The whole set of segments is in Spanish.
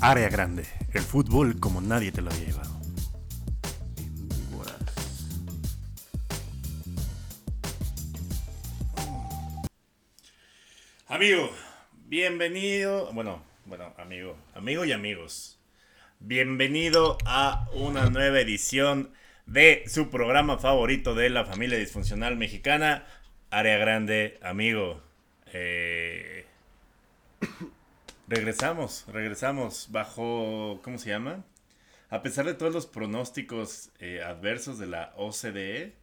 Área grande, el fútbol como nadie te lo había llevado. Amigo, bienvenido. Bueno, bueno, amigo, amigo y amigos. Bienvenido a una nueva edición de su programa favorito de la familia disfuncional mexicana, Área Grande, amigo. Eh, regresamos, regresamos bajo, ¿cómo se llama? A pesar de todos los pronósticos eh, adversos de la OCDE,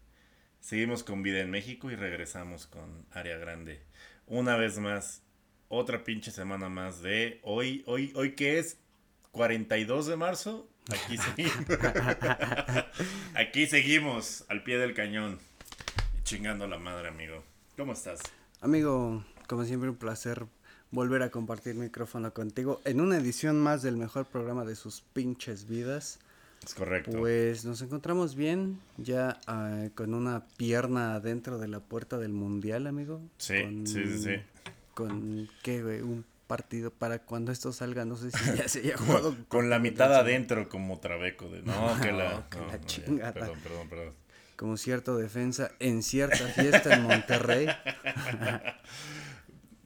seguimos con vida en México y regresamos con Área Grande. Una vez más, otra pinche semana más de hoy, hoy, hoy que es 42 de marzo, aquí seguimos. aquí seguimos al pie del cañón, chingando la madre, amigo. ¿Cómo estás? Amigo, como siempre un placer volver a compartir micrófono contigo en una edición más del mejor programa de sus pinches vidas. Es correcto. Pues nos encontramos bien, ya uh, con una pierna dentro de la puerta del mundial, amigo. Sí, con, sí, sí, sí. Con, ¿qué, güey? Un partido para cuando esto salga, no sé si ya se haya jugado. con, con la mitad adentro como Trabeco de, no, que la, no, la no, chingada. Perdón, perdón, perdón. Como cierto defensa en cierta fiesta en Monterrey.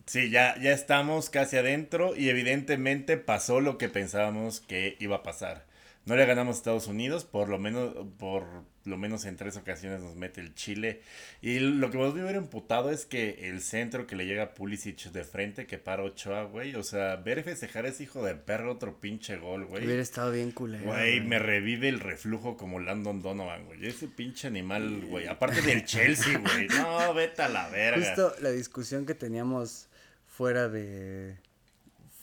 Sí, ya, ya estamos casi adentro y evidentemente pasó lo que pensábamos que iba a pasar. No le ganamos a Estados Unidos, por lo menos, por lo menos en tres ocasiones nos mete el Chile. Y lo que me voy a ver emputado es que el centro que le llega a Pulisic de frente, que para Ochoa, güey. O sea, ver festejar a ese hijo de perro otro pinche gol, güey. Hubiera estado bien culero. Güey, me revive el reflujo como Landon Donovan, güey. Ese pinche animal, güey. Aparte del Chelsea, güey. No, vete a la verga. Justo la discusión que teníamos fuera de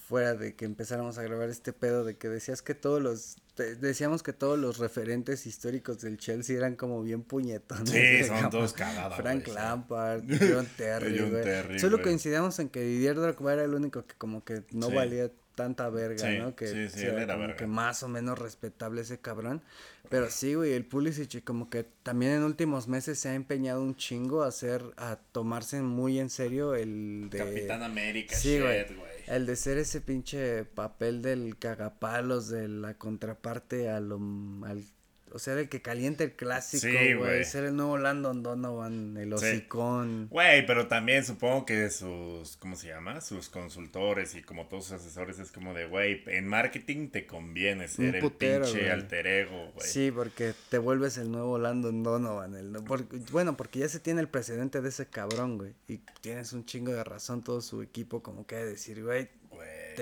fuera de que empezáramos a grabar este pedo de que decías que todos los te- decíamos que todos los referentes históricos del Chelsea eran como bien puñetones. Sí, son cagadas, Frank. Lampard, John Terry, John. Terry, Solo coincidíamos en que Didier Drogba era el único que como que no Sí. valía tanta verga, Sí, ¿no? Que sí, sí, sí él era era como verga. que más o menos respetable ese cabrón. Pero sí, güey, el Pulisic como que también en últimos meses se ha empeñado un chingo a hacer, a tomarse muy en serio el de... Capitán América, Sí, güey. El de ser ese pinche papel del cagapalos de la contraparte a lo al o sea, el que calienta el clásico, güey, ser el nuevo Landon Donovan, el hocicón. Güey, pero también supongo que sus, ¿cómo se llama? Sus consultores y como todos sus asesores es como de, güey, en marketing te conviene ser el putero, pinche güey. alter ego, güey. Sí, porque te vuelves el nuevo Landon Donovan. El, porque- bueno, porque ya se tiene el precedente de ese cabrón, güey. Y tienes un chingo de razón todo su equipo como que de decir, güey,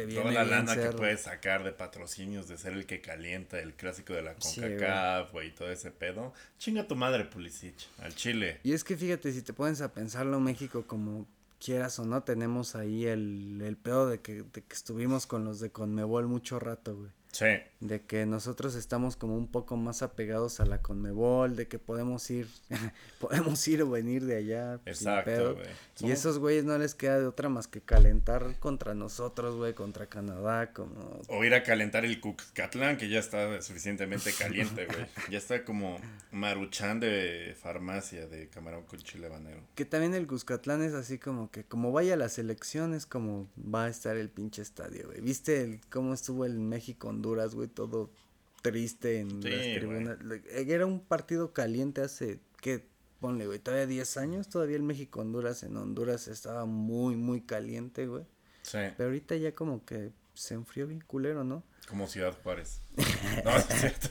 Toda la lana que puedes sacar de patrocinios, de ser el que calienta el clásico de la Sí, CONCACAF, güey, y todo ese pedo. Chinga tu madre, Pulisic, al Chile. Y es que fíjate, si te pones a pensarlo, México, como quieras o no, tenemos ahí el, el pedo de que, de que estuvimos con los de Conmebol mucho rato, güey. Sí, De que nosotros estamos como un poco más apegados a la Conmebol, de que podemos ir, podemos ir o venir de allá. exacto, güey. Y esos güeyes no les queda de otra más que calentar contra nosotros, güey, contra Canadá, como... O ir a calentar el Cucatlán, que ya está suficientemente caliente, güey. Ya está como maruchan de farmacia de camarón con chile habanero. Que también el Cuscatlán es así como que, como vaya a las elecciones, como va a estar el pinche estadio, güey. ¿Viste el- cómo estuvo el México-Honduras, güey? Todo triste en Sí, las tribunas. Le- Era un partido caliente hace, ¿qué? Ponle, güey, todavía 10 años, todavía el México-Honduras en Honduras estaba muy, muy caliente, güey. Sí, Pero ahorita ya como que se enfrió bien culero, ¿no? como Ciudad Juárez. No, es cierto.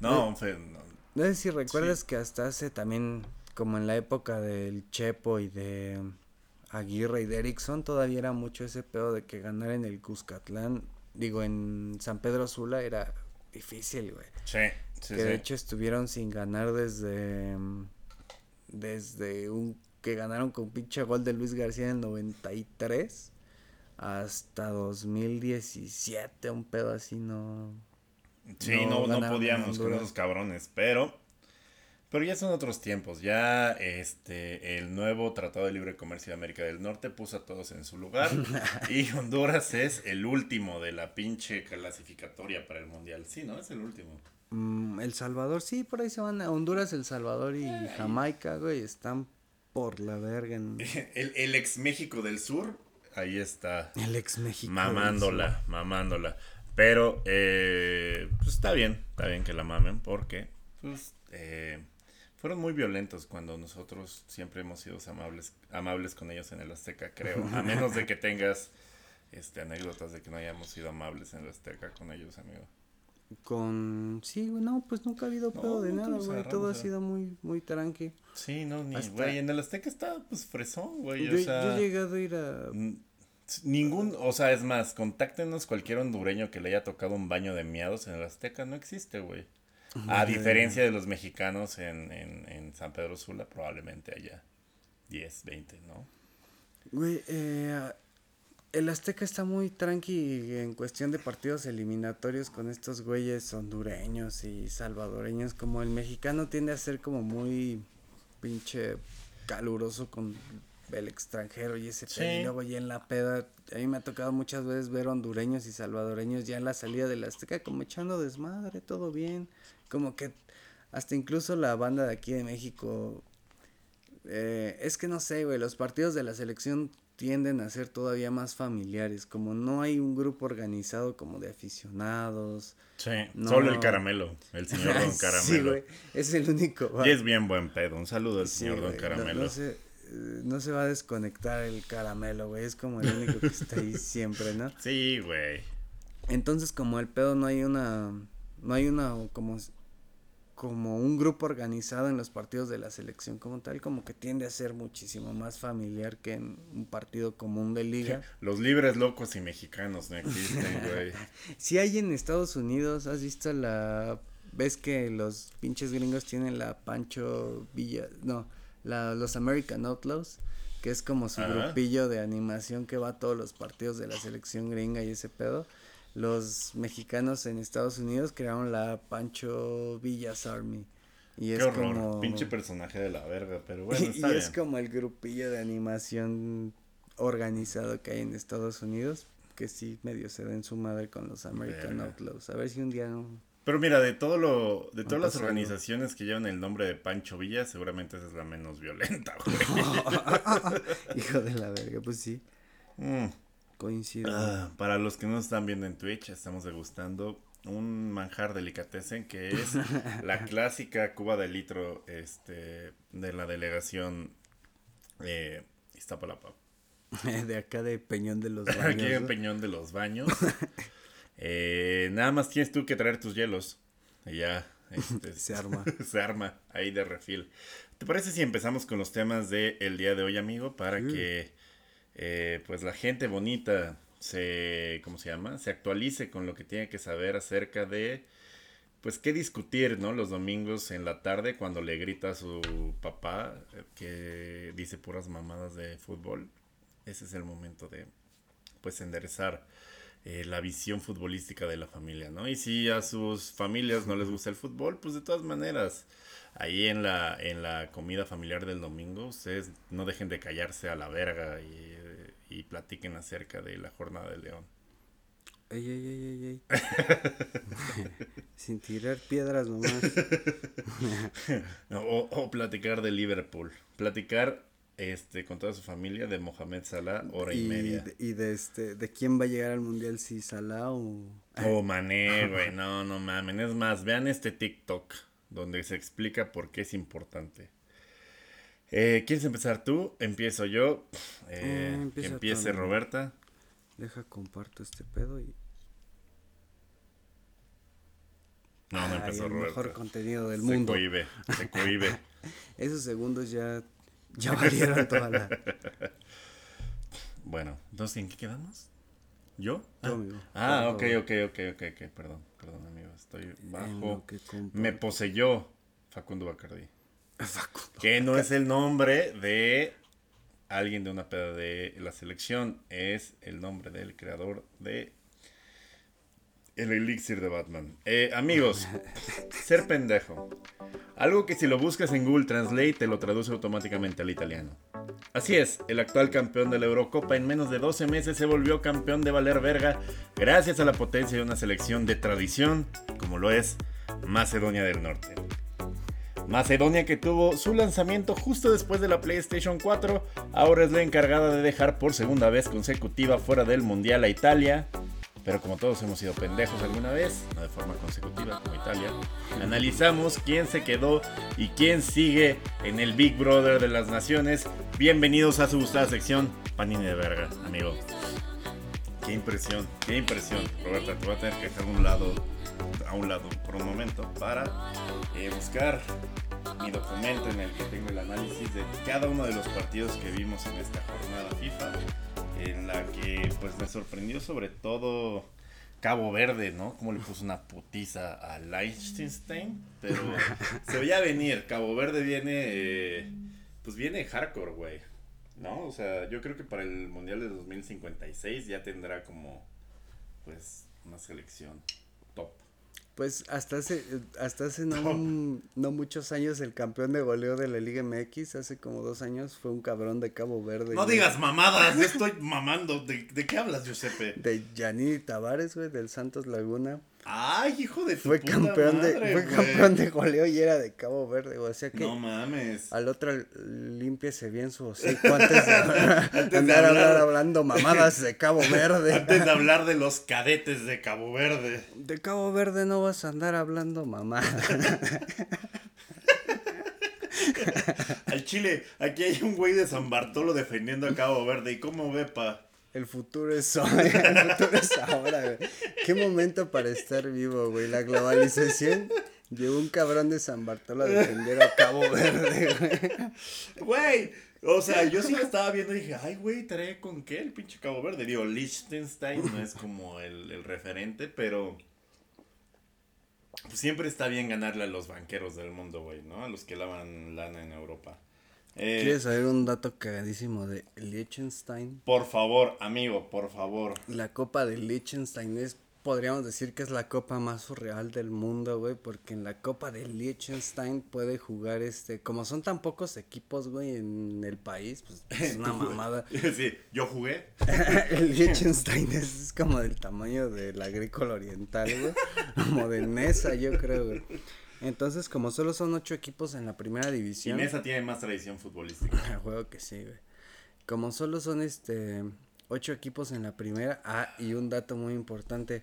No, no. No sé si recuerdas que hasta hace también, como en la época del Chepo y de Aguirre y de Erickson, todavía era mucho ese pedo de que ganar en el Cuscatlán, digo, en San Pedro Sula era difícil, güey. Sí, sí, que sí. de hecho estuvieron sin ganar desde, mm, desde un, que ganaron con pinche gol de Luis García en el 93 hasta 2017, un pedo así, no... Sí, no no, podíamos con esos cabrones, pero. Pero ya son otros tiempos. Ya este el nuevo Tratado de Libre Comercio de América del Norte puso a todos en su lugar. y Honduras es el último de la pinche clasificatoria para el mundial. Sí, ¿no? Es el último. Mm, el Salvador, sí, por ahí se van a Honduras, El Salvador y Jamaica, güey, están por la verga. en- El, el ex México del Sur ahí está. El ex México. Mamándola, mamándola. Pero, eh, pues está bien, está bien que la mamen porque, pues, eh, fueron muy violentos cuando nosotros siempre hemos sido amables, amables con ellos en el Azteca, creo. A menos de que tengas este, anécdotas de que no hayamos sido amables en el Azteca con ellos, amigo. Con. Sí, no, pues nunca ha habido pedo de nada, güey. Todo ha sido muy, muy tranqui. Sí, no, ni. Güey, en el Azteca está, pues, fresón, güey. Yo, yo he llegado a ir a. Ningún, o sea, es más, contáctenos cualquier hondureño que le haya tocado un baño de miados en el Azteca, no existe, güey. A diferencia de los mexicanos en, en, en San Pedro Sula, probablemente haya 10, 20, ¿no? Güey, eh, el Azteca está muy tranqui en cuestión de partidos eliminatorios con estos güeyes hondureños y salvadoreños. Como el mexicano tiende a ser como muy pinche caluroso con el extranjero y ese sí. y ya en la peda a mí me ha tocado muchas veces ver hondureños y salvadoreños ya en la salida del Azteca como echando desmadre, todo bien, como que hasta incluso la banda de aquí de México eh, es que no sé, güey, los partidos de la selección tienden a ser todavía más familiares, como no hay un grupo organizado como de aficionados. Sí, solo el caramelo, el señor Don Caramelo. sí, güey, es el único. Y es bien buen pedo, un saludo al señor Don Caramelo. No, sé no se va a desconectar el caramelo, güey. Es como el único que está ahí siempre, ¿no? Sí, güey. Entonces, como el pedo no hay una. No hay una. Como. Como un grupo organizado en los partidos de la selección como tal, como que tiende a ser muchísimo más familiar que en un partido común de liga. Los libres locos y mexicanos no existen, güey. Si hay en Estados Unidos, ¿has visto la ves que los pinches gringos tienen la Pancho Villa, no, la, los American Outlaws, que es como su grupillo de animación que va a todos los partidos de la selección gringa y ese pedo. Los mexicanos en Estados Unidos crearon la Pancho Villas Army. Y es como... Pinche personaje de la verga, pero bueno, está y es como el grupillo de animación organizado que hay en Estados Unidos, que sí medio se den su madre con los American Outlaws. A ver si un día no, pero mira, de todo lo, de todas las organizaciones que llevan el nombre de Pancho Villa, seguramente esa es la menos violenta, güey. Hijo de la verga, pues sí. Mm. Coincido. Ah, para los que no están viendo en Twitch, estamos degustando un manjar delicatessen que es la clásica cuba de litro este de la delegación eh, Iztapalapa. de acá de Peñón de los Baños. Aquí de Peñón de los Baños. Eh, nada más tienes tú que traer tus hielos. Y ya. Este, se arma. se arma ahí de refil. ¿Te parece si empezamos con los temas del día de hoy, amigo? Para que eh, pues la gente bonita se, ¿cómo se llama? Se actualice con lo que tiene que saber acerca de, pues, qué discutir, ¿no? Los domingos en la tarde cuando le grita a su papá eh, que dice puras mamadas de fútbol. Ese es el momento de, pues, enderezar eh, la visión futbolística de la familia, ¿no? Y si a sus familias no les gusta el fútbol, pues de todas maneras, ahí en la, en la comida familiar del domingo, ustedes no dejen de callarse a la verga y, y platiquen acerca de la jornada del León. Ey, ey, ey, ey, Sin tirar piedras nomás. o, o platicar de Liverpool. Platicar este, con toda su familia de Mohamed Salah, hora y, media. y de este, de quién va a llegar al mundial, si Salah o. O Mané, güey, no, no mamen. Es más, vean este TikTok donde se explica por qué es importante. Eh, ¿Quieres empezar tú? Empiezo yo. Eh, que empiece Roberta. Deja comparto este pedo y. No, no empezó el Roberta. mejor contenido del mundo. Se cohibe, se cohibe. Esos segundos ya ya valieron toda la. Bueno, entonces, ¿en qué quedamos? ¿Yo? Ah, amigo. ah ok, ok, ok, ok, ok, perdón, perdón, amigo, estoy bajo. Me poseyó Facundo Bacardi. Facundo. Que no es el nombre de alguien de una peda de la selección, es el nombre del creador de el elixir de Batman. Eh, amigos, ser pendejo. Algo que si lo buscas en Google Translate te lo traduce automáticamente al italiano. Así es, el actual campeón de la Eurocopa en menos de 12 meses se volvió campeón de valer verga gracias a la potencia de una selección de tradición como lo es Macedonia del Norte. Macedonia que tuvo su lanzamiento justo después de la PlayStation 4, ahora es la encargada de dejar por segunda vez consecutiva fuera del Mundial a Italia. Pero como todos hemos sido pendejos alguna vez, no de forma consecutiva como Italia, analizamos quién se quedó y quién sigue en el Big Brother de las Naciones. Bienvenidos a su gustada sección Panini de Verga, amigo. Qué impresión, qué impresión. Roberta, te voy a tener que dejar un lado, a un lado por un momento para eh, buscar mi documento en el que tengo el análisis de cada uno de los partidos que vimos en esta jornada FIFA, en la que pues me sorprendió sobre todo Cabo Verde, ¿no? Como le puso una putiza a Liechtenstein, pero se veía venir, Cabo Verde viene, eh, pues viene hardcore, güey. ¿no? O sea, yo creo que para el Mundial de 2056 ya tendrá como, pues, una selección top. Pues hasta hace, hasta hace no, no, muchos años el campeón de goleo de la Liga MX, hace como dos años, fue un cabrón de Cabo Verde. No digas mamadas, estoy mamando. ¿De, ¿De, qué hablas, Giuseppe? De Yanini Tavares, güey, del Santos Laguna. Ay, hijo de fue puta campeón madre, de Fue güey. campeón de goleo y era de Cabo Verde, güey. O sea que No mames. al otro límpiese bien su hocico antes de, Antes de andar hablar- hablando mamadas de Cabo Verde. Antes de hablar de los cadetes de Cabo Verde. De Cabo Verde no vas a andar hablando mamadas. Al Chile, aquí hay un güey de San Bartolo defendiendo a Cabo Verde. ¿Y cómo ve, pa? El futuro es hoy, el futuro es ahora, güey. Qué momento para estar vivo, güey. La globalización llevó un cabrón de San Bartolo a defender a Cabo Verde, güey. Güey, o sea, yo sí lo estaba viendo y dije, ay, güey, trae con qué el pinche Cabo Verde. Digo, Liechtenstein no es como el, el referente, pero siempre está bien ganarle a los banqueros del mundo, güey, ¿no? A los que lavan lana en Europa. Eh, ¿Quieres saber un dato cagadísimo de Liechtenstein? Por favor, amigo, por favor. La copa de Liechtenstein es, podríamos decir que es la copa más surreal del mundo, güey, porque en la copa de Liechtenstein puede jugar este, como son tan pocos equipos, güey, en el país, pues es una mamada. Sí, yo jugué. el Liechtenstein es, es como del tamaño del agrícola oriental, güey, como de Nesa, yo creo, güey. Entonces, como solo son ocho equipos en la primera Y división. Mesa tiene más tradición futbolística. Juego que sí, güey. Como solo son este ocho equipos en la primera, ah, y un dato muy importante.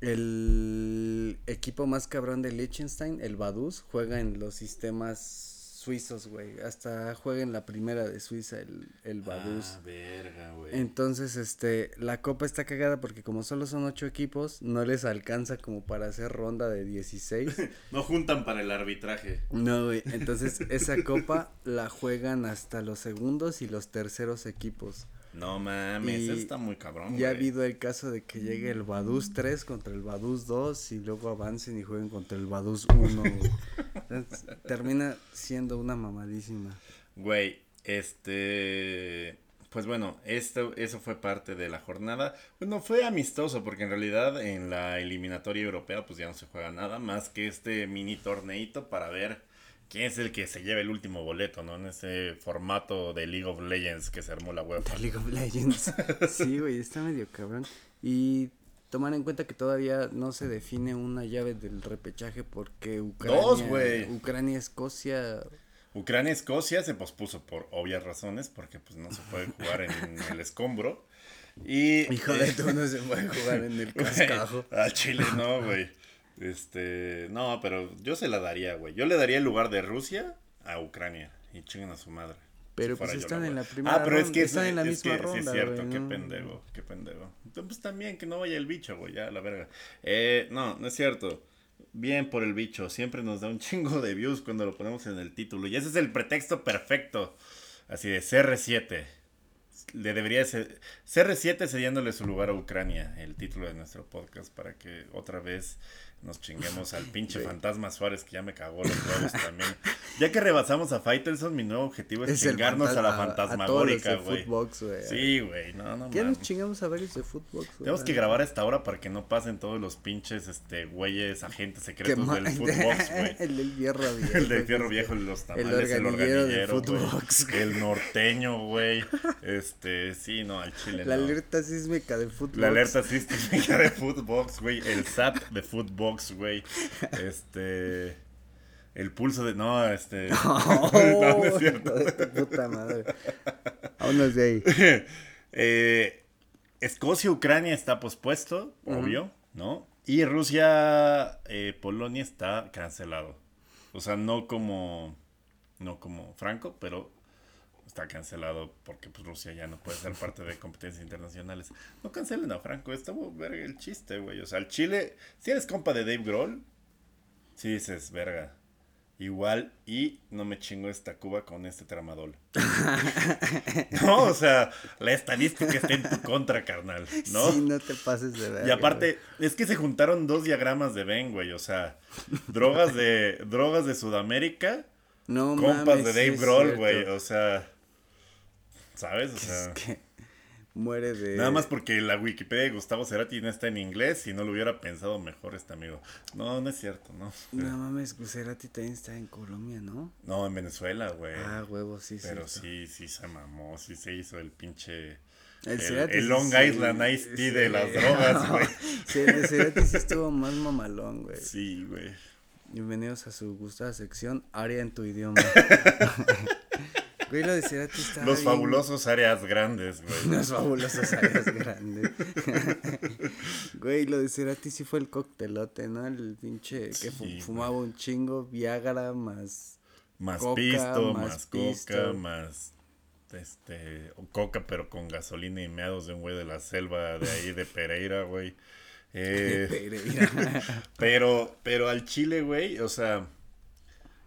El equipo más cabrón de Liechtenstein, el Vaduz, juega en los sistemas suizos, güey. Hasta juega en la primera de Suiza, el, el Vaduz. Ah, verga, güey. Entonces, este, la copa está cagada porque como solo son ocho equipos, no les alcanza como para hacer ronda de 16. No juntan para el arbitraje. No, güey. Entonces, esa copa la juegan hasta los segundos y los terceros equipos. No mames, Y eso está muy cabrón, Ya ha habido el caso de que llegue el Vaduz 3 contra el Vaduz 2 y luego avancen y jueguen contra el Vaduz 1. güey. Entonces, termina siendo una mamadísima. Güey, este. Pues bueno, esto, eso fue parte de la jornada. Bueno, fue amistoso porque en realidad en la eliminatoria europea pues ya no se juega nada más que este mini torneito para ver quién es el que se lleva el último boleto, ¿no? En ese formato de League of Legends que se armó la UEFA. The League of Legends. Sí, güey, está medio cabrón. Y tomar en cuenta que todavía no se define una llave del repechaje porque Ucrania, Dos, güey. Ucrania, Escocia. Ucrania-Escocia se pospuso por obvias razones porque pues no se puede jugar en el escombro. Y, Hijo de tú no se puede jugar en el cascajo. Al Chile no, güey. Este, no, pero yo se la daría, güey. Yo le daría el lugar de Rusia a Ucrania y chinguen a su madre. Pero Si pues yo, están en la primera Ah, pero es ronda, que están en la es misma que, Sí, ronda, es cierto, qué ¿no? pendejo, qué pendejo. Entonces, pues también que no vaya el bicho, güey, ya, la verga. Eh, no, no es cierto. Bien por el bicho, siempre nos da un chingo de views cuando lo ponemos en el título. Y ese es el pretexto perfecto. Así de CR7. Le debería ser CR7 cediéndole su lugar a Ucrania, el título de nuestro podcast, para que otra vez nos chinguemos al pinche fantasma Suárez que ya me cagó los huevos también. Ya que rebasamos a Faitelson, mi nuevo objetivo es, Es el chingarnos a la fantasma- a fantasmagórica, güey. Footbox. Sí, güey, no, no ¿Qué nos chingamos a varios de fútbol? güey? Tenemos que grabar a esta hora para que no pasen todos los pinches, este, güeyes, agentes secretos del Footbox, güey. el del fierro viejo. El de fierro viejo, los tamales, el organillero del organillero, güey. Footbox. El norteño, güey. Este, sí, no, al chile La no. alerta sísmica del fútbol. La alerta sísmica de Footbox, güey. El SAT de Footbox, güey. Este. el pulso de. No, este. no, no es cierto. De tu puta madre. Vámonos de ahí. eh, Escocia, Ucrania está pospuesto, obvio, ¿no? Y Rusia, eh, Polonia está cancelado. O sea, no como. No como Franco, pero está cancelado porque pues, Rusia ya no puede ser parte de competencias internacionales. No cancelen a Franco, está verga el chiste, güey. O sea, el Chile, si eres compa de Dave Grohl, si dices, verga, igual y no me chingo esta Cuba con este tramadol. no, o sea, la estadística está en tu contra, carnal, ¿no? Sí, no te pases de verga. Y aparte, es que se juntaron dos diagramas de Ben, güey, o sea, drogas de drogas de Sudamérica, no compas mames, de sí Dave es Grohl, güey, o sea, ¿sabes? O Es sea, que muere de. Nada más porque la Wikipedia de Gustavo Cerati no está en inglés y no lo hubiera pensado mejor este amigo. No, no es cierto, ¿no? No mames, Guserati también está en Colombia, ¿no? No, en Venezuela, güey. Ah, huevo, sí, sí. Pero sí, sí se mamó, sí se hizo el pinche... El, El, Cerati el Long Island Ice Tea sí. de las drogas, güey. Sí, el Cerati sí estuvo más mamalón, güey. Sí, güey. Bienvenidos a su gustada sección, Aria en tu idioma. güey, lo de Cerati está Los bien- fabulosos áreas grandes, güey. Los fabulosos áreas grandes. Güey, lo de Cerati sí fue el coctelote, ¿no? El pinche que Sí, fumaba un chingo, Viagra más... Más Coca, pisto, más más, coca, más... Este... Coca, pero con gasolina y meados de un güey de la selva de ahí de Pereira, güey. Eh, Pereira. Pero, pero al Chile, güey, o sea,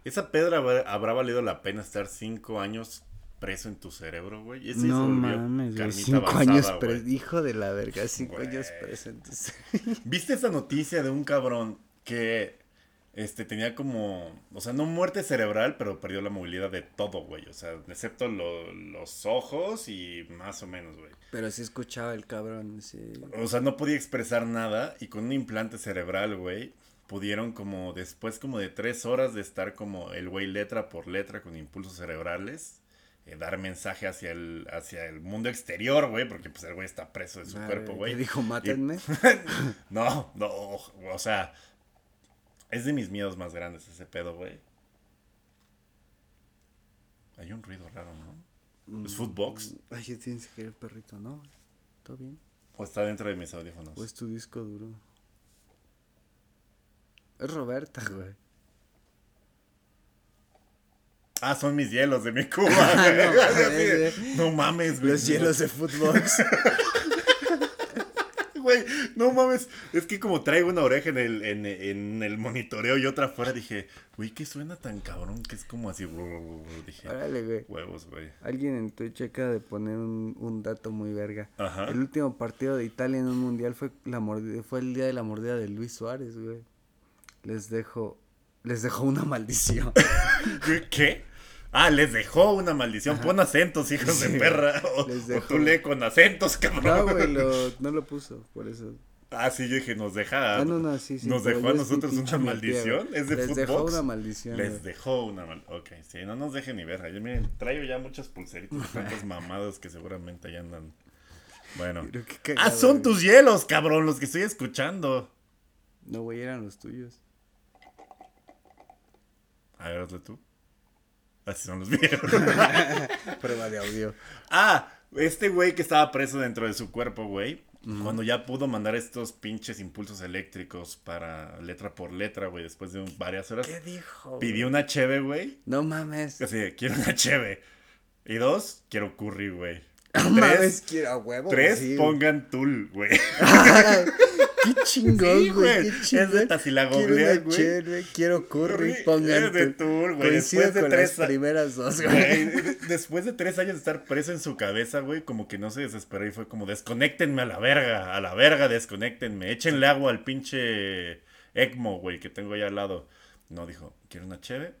esa pedra habrá, valido la pena estar cinco años preso en tu cerebro, güey. Ese no mames, güey. Cinco avanzada, años preso. Hijo de la verga, cinco Güey. años presentes. ¿Viste esa noticia de un cabrón que este tenía como, o sea, no muerte cerebral, pero perdió la movilidad de todo, güey? O sea, excepto lo- los ojos y más o menos, güey. Pero sí escuchaba el cabrón, sí. O sea, no podía expresar nada y con un implante cerebral, güey, pudieron como después como de tres horas de estar como el güey letra por letra con impulsos cerebrales, eh, dar mensaje hacia el, hacia el mundo exterior, güey, porque pues el güey está preso de su Madre, cuerpo, güey. ¿qué dijo, mátenme? no, no, o sea, es de mis miedos más grandes ese pedo, güey. Hay un ruido raro, ¿no? ¿Es Footbox? Ay, ya tienes que ir el perrito, ¿no? ¿Todo bien? ¿O está dentro de mis audífonos? ¿O es tu disco duro? Es Roberta, güey. Ah, son mis hielos de mi Cuba. No güey. no mames, güey. Los hielos de Footbox. Güey, no mames. Es que como traigo una oreja en el, en, en el monitoreo y otra afuera, dije, güey, ¿qué suena tan cabrón? Que es como así. Dije, Órale, güey. huevos, güey. Alguien en Twitch acaba de poner un, un dato muy verga. Ajá. El último partido de Italia en un mundial fue la mordida, fue el día de la mordida de Luis Suárez, güey. Les dejo les dejo una maldición. ¿Qué? Ah, les dejó una maldición. Pon acentos, hijos Sí, de perra. O, dejó. tú lee con acentos, cabrón. No, güey, lo, no lo puso, por eso. Ah, sí, yo dije, nos deja. Ah, no, no, sí, sí. Nos dejó a nosotros una maldición. güey. ¿Es de Les dejó una maldición. Les güey. dejó una maldición. Ok, sí, no nos dejen ni ver. Yo, miren, traigo ya muchas pulseritas tantas mamadas que seguramente ya andan. Bueno. Qué Ah, cagado, son güey. tus hielos, cabrón, los que estoy escuchando. No, güey, eran los tuyos. A ver, hazle tú. Así son los míos. Prueba de audio. ah, este güey que estaba preso dentro de su cuerpo, güey. Cuando ya pudo mandar estos pinches impulsos eléctricos para letra por letra, güey, después de un- varias horas. ¿Qué dijo? Pidió una cheve, güey. No mames. Así, quiero una cheve. Y dos, quiero curry, güey. No mames, quiero a huevo. Tres, sí, pongan tul, güey. Qué chingón, Sí, güey. Qué Es chingón. neta, si la googleas, güey. chévere, quiero curry, pongan es de tour, güey. Después de con tres las primeras dos, güey. Güey, de- después de tres años de estar preso en su cabeza, güey, como que no se desesperó y fue como, desconéctenme a la verga, a la verga, desconéctenme, échenle agua al pinche ECMO, güey, que tengo ahí al lado. No, dijo, quiero una cheve,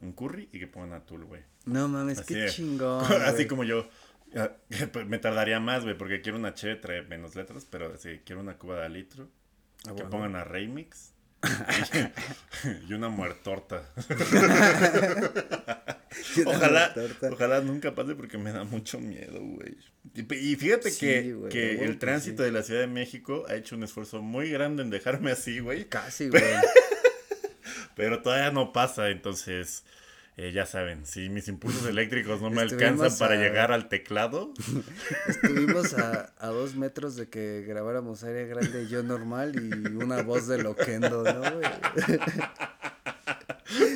un curry y que pongan atul, güey. No mames, Así qué chingón. Así güey. como yo. Ah, Me tardaría más, güey, porque quiero una cheve, trae menos letras, pero así, quiero una cuba de litro. Ah, que pongan a Remix. y, una muertorta. Ojalá, torta. ojalá nunca pase porque me da mucho miedo, güey. Y, y fíjate Sí, que, güey, que el tránsito sí. de la Ciudad de México ha hecho un esfuerzo muy grande en dejarme así, güey. Casi, güey. pero todavía no pasa, entonces eh, ya saben, si mis impulsos eléctricos no me alcanzan para llegar al teclado. Estuvimos a, a, dos metros de que grabáramos área grande y yo normal y una voz de loquendo, ¿no?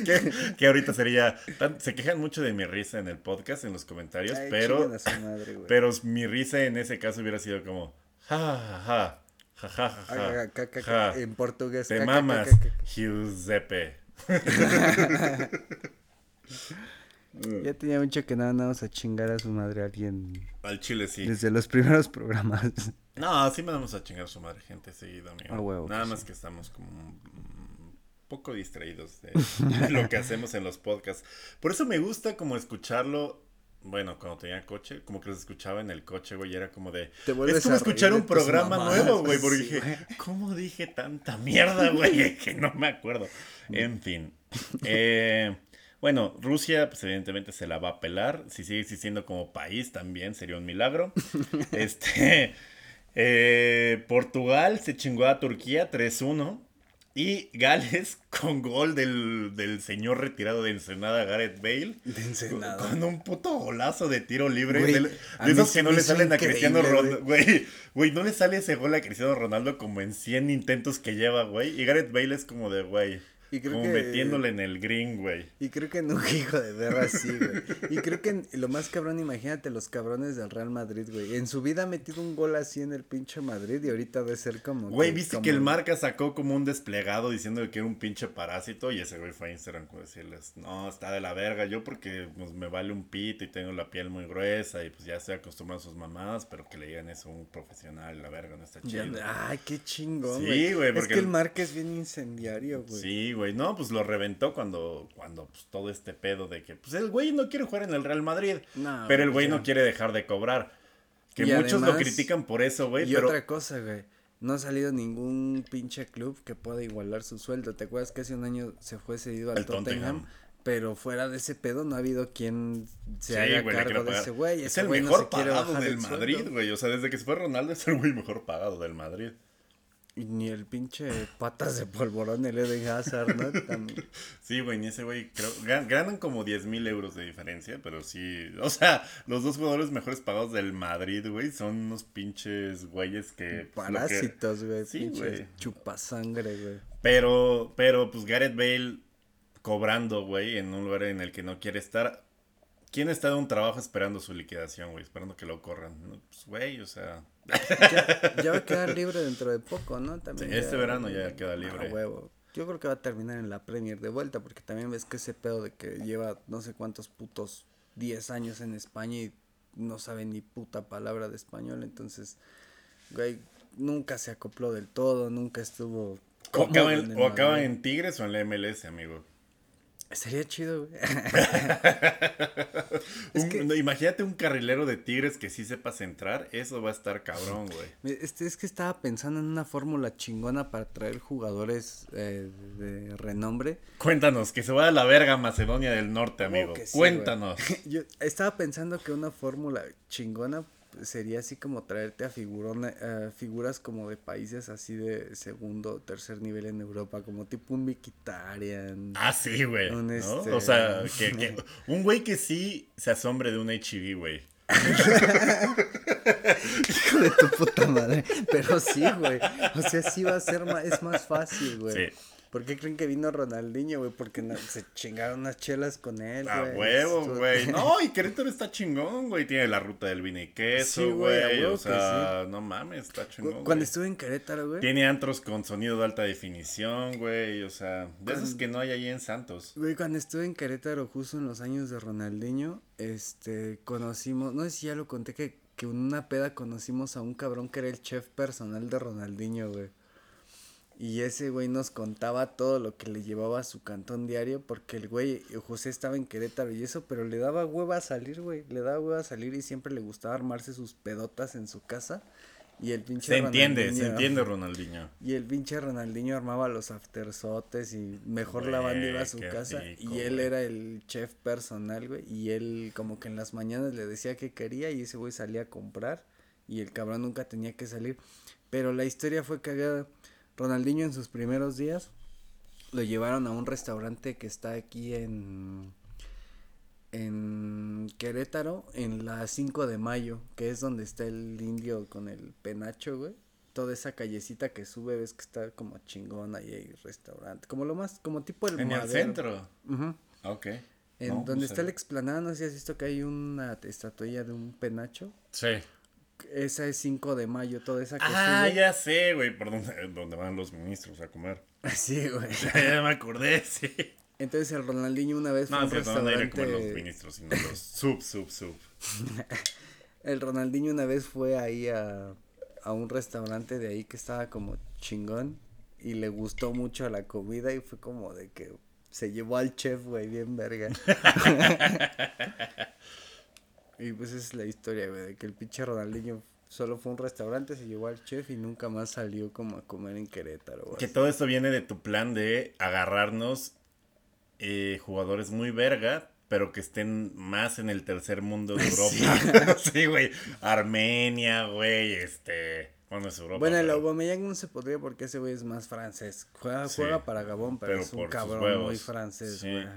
que, que, ahorita sería. se quejan mucho de mi risa en el podcast, en los comentarios, pero. pero mi risa en ese caso hubiera sido como. Ja, ja, ja. Ja, ja, ja, ja, En portugués. Te mamas, Giuseppe. Ya tenía mucho que nada, vamos a chingar a su madre a alguien. Al chile, sí. Desde los primeros programas. No, sí me vamos a chingar a su madre, gente, seguido, amigo. nada más que estamos como un poco distraídos de, lo que hacemos en los podcasts. Por eso me gusta como escucharlo bueno, cuando tenía coche, como que los escuchaba en el coche, güey, y era como de... es como escuchar un programa nuevo, güey, porque dije, ¿cómo dije tanta mierda, güey? que no me acuerdo. En fin. Eh, bueno, Rusia, pues evidentemente se la va a pelar. Si sigue existiendo como país también sería un milagro. este. Eh, Portugal se chingó a Turquía 3-1. Y Gales con gol del, señor retirado de Ensenada, Gareth Bale. De Ensenada. Con un puto golazo de tiro libre. de, esos que no le salen a Cristiano Ronaldo. Güey, güey, no le sale ese gol a Cristiano Ronaldo como en 100 intentos que lleva, güey. Y Gareth Bale es como de, güey. Y creo Como metiéndole en el green, güey. Y creo que nunca, hijo de verga, así, güey. Y creo que lo más cabrón, imagínate los cabrones del Real Madrid, güey. En su vida ha metido un gol así en el pinche Madrid y ahorita debe ser como. Güey, viste que el Marca sacó como un desplegado diciendo que era un pinche parásito y ese güey fue a Instagram como decirles, no, está de la verga. Yo porque pues, me vale un pito y tengo la piel muy gruesa y pues ya estoy acostumbrado a sus mamadas, pero que le digan eso a un profesional, la verga, no está chido. ay, qué chingón, Sí, güey. Porque es que el Marca es bien incendiario, güey. Sí, güey. No, pues lo reventó cuando, cuando pues, todo este pedo de que, pues el güey no quiere jugar en el Real Madrid, pero el güey no quiere dejar de cobrar. Que muchos lo critican por eso, güey. Y otra cosa, güey. No ha salido ningún pinche club que pueda igualar su sueldo. ¿Te acuerdas que hace un año se fue cedido al Tottenham? Pero fuera de ese pedo no ha habido quien se haga cargo de ese güey. Es el mejor pagado del Madrid, güey. O sea, desde que se fue Ronaldo es el güey mejor pagado del Madrid. Y ni el pinche patas de polvorón el Eden Hazard, ¿no? Sí, güey, ni ese güey, creo, ganan como 10 mil euros de diferencia, pero sí, o sea, los dos jugadores mejores pagados del Madrid, güey, son unos pinches güeyes que... Pues, Parásitos, güey, sí, güey. Chupasangre, güey. Pero, pero, pues Gareth Bale cobrando, güey, en un lugar en el que no quiere estar. ¿Quién está de un trabajo esperando su liquidación, güey? Esperando que lo corran. Pues, güey, o sea... Ya, va a quedar libre dentro de poco, ¿no? También este verano ya queda libre. huevo. Yo creo que va a terminar en la Premier de vuelta, porque también ves que ese pedo de que lleva no sé cuántos putos 10 años en España y no sabe ni puta palabra de español, entonces, güey, nunca se acopló del todo, nunca estuvo... O acaba, en, o acaba en Tigres o en la MLS, amigo. Sería chido, güey. Imagínate un carrilero de tigres que sí sepa centrar. Eso va a estar cabrón, güey. Este, es que estaba pensando en una fórmula chingona para traer jugadores eh, de renombre. Cuéntanos, que se vaya a la verga Macedonia del Norte, amigo. Cuéntanos. Yo estaba pensando que una fórmula chingona sería así como traerte a figuras como de países así de segundo o tercer nivel en Europa, como tipo un Mikitarian. Ah, sí, güey. Este, o sea, que, un güey que sí se asombre de un HIV, güey. Hijo de tu puta madre. Pero sí, güey. O sea, sí va a ser más, es más fácil, güey. Sí. ¿Por qué creen que vino Ronaldinho, güey? Porque se chingaron unas chelas con él, A huevo, güey. No, y Querétaro está chingón, güey. Tiene la ruta del vino y queso, güey. o sea, no mames, está chingón. Cuando estuve en Querétaro, güey. Tiene antros con sonido de alta definición, güey. O sea, de esos que no hay ahí en Santos. Güey, cuando estuve en Querétaro, justo en los años de Ronaldinho, este, conocimos, no sé si ya lo conté, que, que en una peda conocimos a un cabrón que era el chef personal de Ronaldinho, güey. Y ese güey nos contaba todo lo que le llevaba a su cantón diario, porque el güey, José estaba en Querétaro y eso, pero le daba hueva a salir, güey. Le daba hueva a salir y siempre le gustaba armarse sus pedotas en su casa. Y el pinche Se entiende, se entiende Ronaldinho. Y el pinche Ronaldinho armaba los aftersotes y mejor la banda iba a su casa. y él era el chef personal, güey. Y él como que en las mañanas le decía que quería y ese güey salía a comprar. Y el cabrón nunca tenía que salir. Pero la historia fue cagada Ronaldinho en sus primeros días lo llevaron a un restaurante que está aquí en en Querétaro en la 5 de mayo, que es donde está el indio con el penacho, güey. Toda esa callecita que sube, ves que está como chingón, ahí hay restaurante, como lo más, como tipo el En el Madero. centro. Ujú. Ok. En No, donde no está la explanada, no sé si has visto que hay una estatuilla de un penacho. Sí. Esa es 5 de mayo, toda esa que Ah, ya sé, güey, por dónde, dónde van los ministros a comer. Sí, güey. ya me acordé, sí. Entonces el Ronaldinho una vez No, fue a un no van a ir a comer los restaurante. ministros, sino los sub, sub, sub. El Ronaldinho una vez fue ahí a, a un restaurante de ahí que estaba como chingón y le gustó mucho la comida y fue como de que se llevó al chef, güey, bien verga. Y pues esa es la historia, güey, de que el pinche Ronaldinho solo fue a un restaurante, se llevó al chef y nunca más salió como a comer en Querétaro. güey. Que todo esto viene de tu plan de agarrarnos eh, jugadores muy verga, pero que estén más en el tercer mundo de Europa. Sí, güey. Armenia, güey, este... Bueno, es Europa. Bueno, el Aubameyang no se podría porque ese güey es más francés. Juega, Sí, juega para Gabón, pero, pero es un cabrón muy francés, Sí. güey.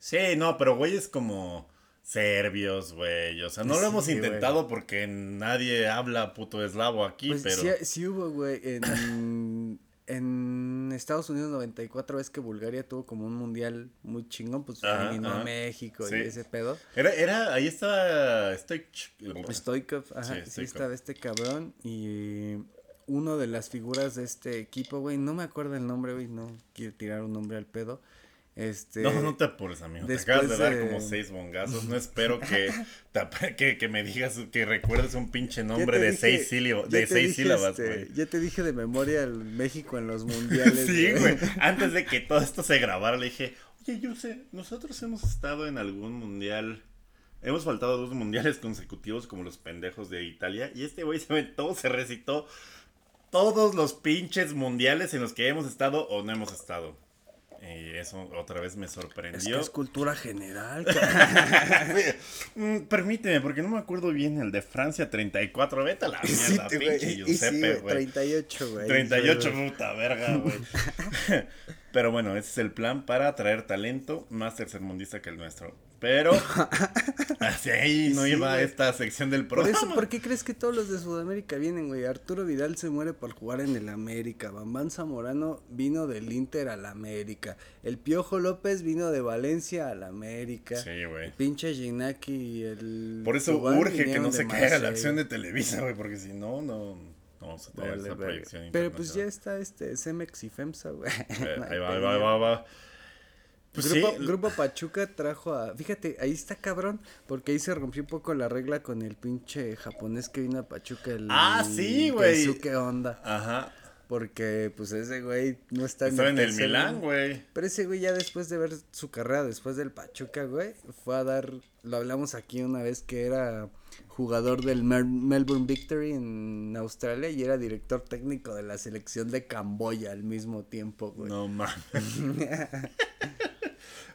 Sí, no, pero güeyes como serbios, güey. O sea, no lo Sí, hemos güey. intentado porque nadie habla puto eslavo aquí, Pues pero... sí, sí hubo, güey, en, en Estados Unidos 94 ves que Bulgaria tuvo como un mundial muy chingón, pues Ajá, ajá. a México Sí. y ese pedo. Era, era, ahí estaba... Estoy... Stoikov, ajá, Sí, sí, estaba este cabrón y uno de las figuras de este equipo, güey, no me acuerdo el nombre, güey, no quiero tirar un nombre al pedo. Este, No, no te apures, amigo. Te acabas de dar como seis bongazos. No espero que, te que, que me digas, que recuerdes un pinche nombre de dije- seis, de seis sílabas, este, güey. Ya te dije de memoria el México en los mundiales. Sí, güey. Antes de que todo esto se grabara, le dije, oye, yo sé, nosotros hemos estado en algún mundial. Hemos faltado dos mundiales consecutivos como los pendejos de Italia. Y este güey se aventó, se recitó todos los pinches mundiales en los que hemos estado o no hemos estado. Y eso otra vez me Es sorprendió. que es cultura general. Mm, permíteme, porque no me acuerdo bien el de Francia 34. Vete a la Sí, mierda, te- pinche sí, Giuseppe, güey, güey. 38, güey. 38, puta verga, güey. Pero bueno, ese es el plan para atraer talento más tercermundista que el nuestro. Pero hacia ahí no Sí, iba güey. esta sección del Por programa. eso, ¿por qué crees que todos los de Sudamérica vienen, güey? Arturo Vidal se muere por jugar en el América. Bambán Zamorano vino del Inter al América. El Piojo López vino de Valencia al América. Sí, güey. El pinche Ginaki y el. Por eso Cubán urge que no se caiga la acción de Televisa, güey, porque si no, no, no vamos a tener Vale, esa proyección Pero pues ya está este Cemex y FEMSA, güey. Eh, ahí va, ahí va, ahí va, va. Pues Grupo, sí, Grupo Pachuca trajo a. Fíjate, ahí está cabrón. Porque ahí se rompió un poco la regla con el pinche japonés que vino a Pachuca. El Ah, sí, güey. Keisuke Honda. Ajá. Porque, pues, ese güey no está Estaba en el Milán, güey. Pero ese güey ya después de ver su carrera, después del Pachuca, güey, fue a dar, lo hablamos aquí una vez que era jugador del Mer- Melbourne Victory en Australia y era director técnico de la selección de Camboya al mismo tiempo, güey. No mames.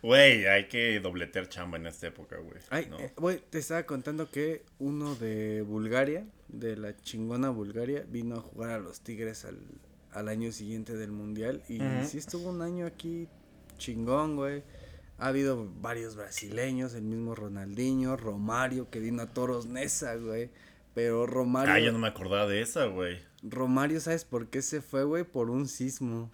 Güey, hay que dobletear chamba en esta época, güey. Ay, ¿no? eh, güey, te estaba contando que uno de Bulgaria, de la chingona Bulgaria, vino a jugar a los Tigres al, al año siguiente del Mundial. Y sí estuvo un año aquí chingón, güey. Ha habido varios brasileños, el mismo Ronaldinho, Romario, que vino a Toros Nesa, güey. Pero Romario, Ah, yo no me acordaba de esa, güey. Romario, ¿sabes por qué se fue, güey? Por un sismo.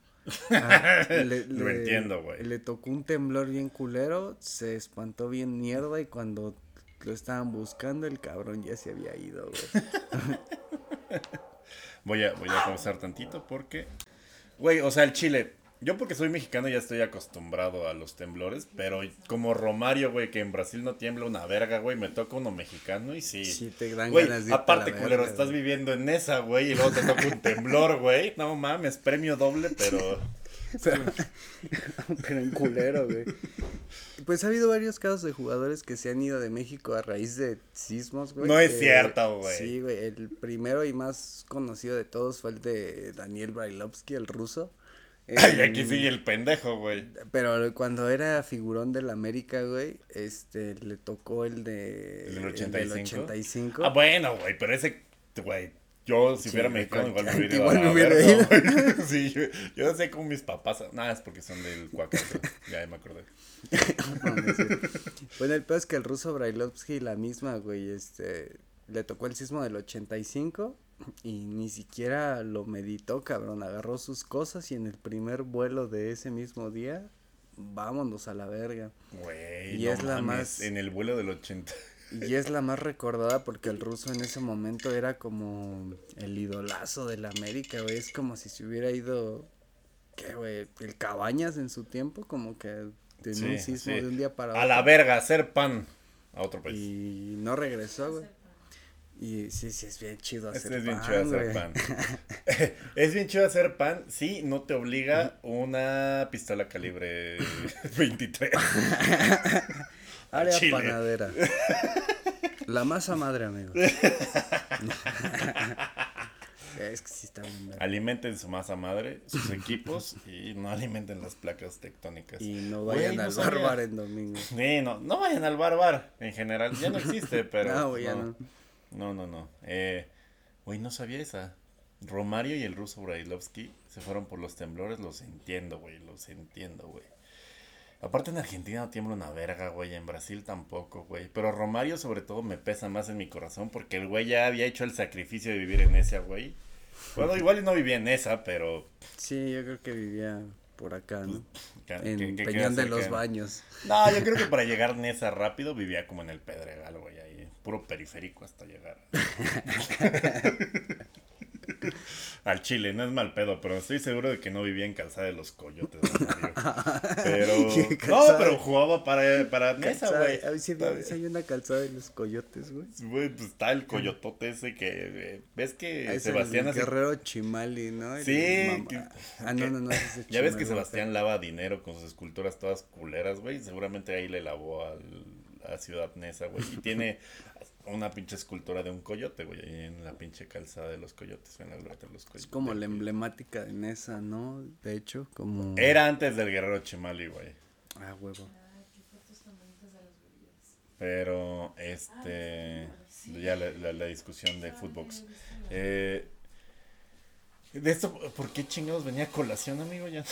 Ah, le, Lo le- entiendo, güey. Le tocó un temblor bien culero, se espantó bien mierda y cuando lo estaban buscando el cabrón ya se había ido, güey. Voy a, voy a pausar tantito porque. Güey, o sea, el Chile. Yo porque soy mexicano ya estoy acostumbrado a los temblores, pero como Romario, güey, que en Brasil no tiembla una verga, güey, me toca uno mexicano y sí. Sí, te dan Güey, ganas de aparte, culero, verga, estás güey. viviendo en esa, güey, y luego te toca un temblor, güey. No mames, premio doble, pero. Pero, pero en culero, güey. Pues ha habido varios casos de jugadores que se han ido de México a raíz de sismos, güey. No es que- cierto, güey. Sí, güey. El primero y más conocido de todos fue el de Daniel Brailovsky, el ruso. Ay, En- aquí sigue el pendejo, güey. Pero cuando era figurón del América, güey, este, le tocó el de... ¿El del el 85? 85. Ah, bueno, güey, pero ese, güey, Yo, si fuera mexicano, igual me hubiera igual me hubiera ido. sí, yo, yo, sé cómo mis papás. Nada, es porque son del Cuaca. ya me acordé. bueno, el peor es que el ruso Brailovsky, la misma, güey, este. Le tocó el sismo del 85 y ni siquiera lo meditó, cabrón. Agarró sus cosas y en el primer vuelo de ese mismo día, vámonos a la verga. Güey, y es la más. En el vuelo del 80. Y es la más recordada porque el ruso en ese momento era como el idolazo de la América, güey. Es como si se hubiera ido, ¿qué, güey? El Cabañas en su tiempo, como que de un sismo de un día para otro. A la verga, hacer pan a otro país. Y no regresó, güey. Y sí, sí, es bien chido hacer pan. Es bien chido hacer pan. es bien chido hacer pan, sí, no te obliga una pistola calibre 23. Área panadera. La masa madre, amigo. es que sí está bien. Alimenten su masa madre, sus equipos y no alimenten las placas tectónicas. Y no vayan al barbar en domingo. Sí, no, no vayan al barbar en general. Ya no existe, pero. no, ya no. No, no, no. Eh, güey, no sabía esa. Romario y el ruso Brailovsky se fueron por los temblores, los entiendo, güey, los entiendo, güey. Aparte en Argentina no tiembla una verga, güey, en Brasil tampoco, güey. Pero Romario sobre todo me pesa más en mi corazón porque el güey ya había hecho el sacrificio de vivir en esa, güey. Bueno, igual no vivía en esa, pero... Sí, yo creo que vivía por acá, ¿no? en Peñón de los Baños. No, yo creo que para llegar en esa rápido vivía como en el Pedregal, güey, puro periférico hasta llegar. Al Chile, no es mal pedo, pero estoy seguro de que no vivía en Calzada de los Coyotes. pero. no, pero jugaba para, para Nesa, güey. A ver si hay una calzada de los Coyotes, güey. Güey, pues está el coyotote ese que. Eh, ¿Ves que ah, Sebastián el Guerrero Chimali, ¿no? sí. ah, no, no, no. ya ves que Sebastián lava dinero con sus esculturas todas culeras, güey. Seguramente ahí le lavó al, a Ciudad Nesa, güey. Y tiene una pinche escultura de un coyote, güey, ahí en la pinche calzada de los coyotes, en la de los coyotes. Es como la emblemática de Nesa, ¿no? De hecho, como... Era antes del guerrero Chimali, güey. Ah, huevo. Pero, este... Ya la, la, discusión de Footbox. Eh, de esto, ¿por qué chingados venía colación, amigo? Ya.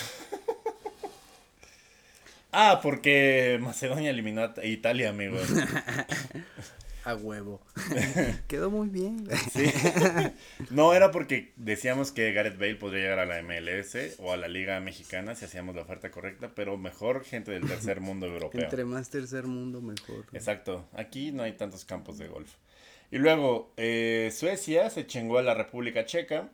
ah, porque Macedonia eliminó a Italia, amigo. A huevo. Quedó muy bien. No, era porque decíamos que Gareth Bale podría llegar a la MLS o a la Liga Mexicana si hacíamos la oferta correcta, pero mejor gente del tercer mundo europeo. Entre más tercer mundo, mejor. Exacto. Aquí no hay tantos campos de golf. Y luego, eh, Suecia se chingó a la República Checa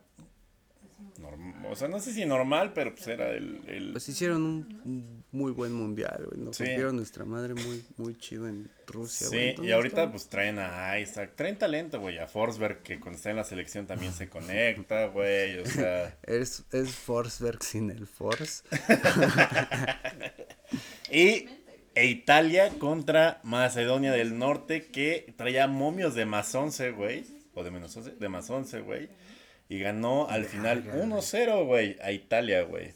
o sea, no sé si normal, pero pues era el... Pues hicieron un, muy buen mundial, güey. Nos sí. nuestra madre muy, muy chido en Rusia, Sí, y ahorita pues traen a Isaac, traen talento, güey, a Forsberg, que cuando está en la selección también se conecta, güey, o sea... es, es Forsberg sin el Force. y e Italia contra Macedonia del Norte, que traía momios de más 11, güey, o de menos 11, de más 11, güey y ganó al final 1-0, güey, a Italia, güey.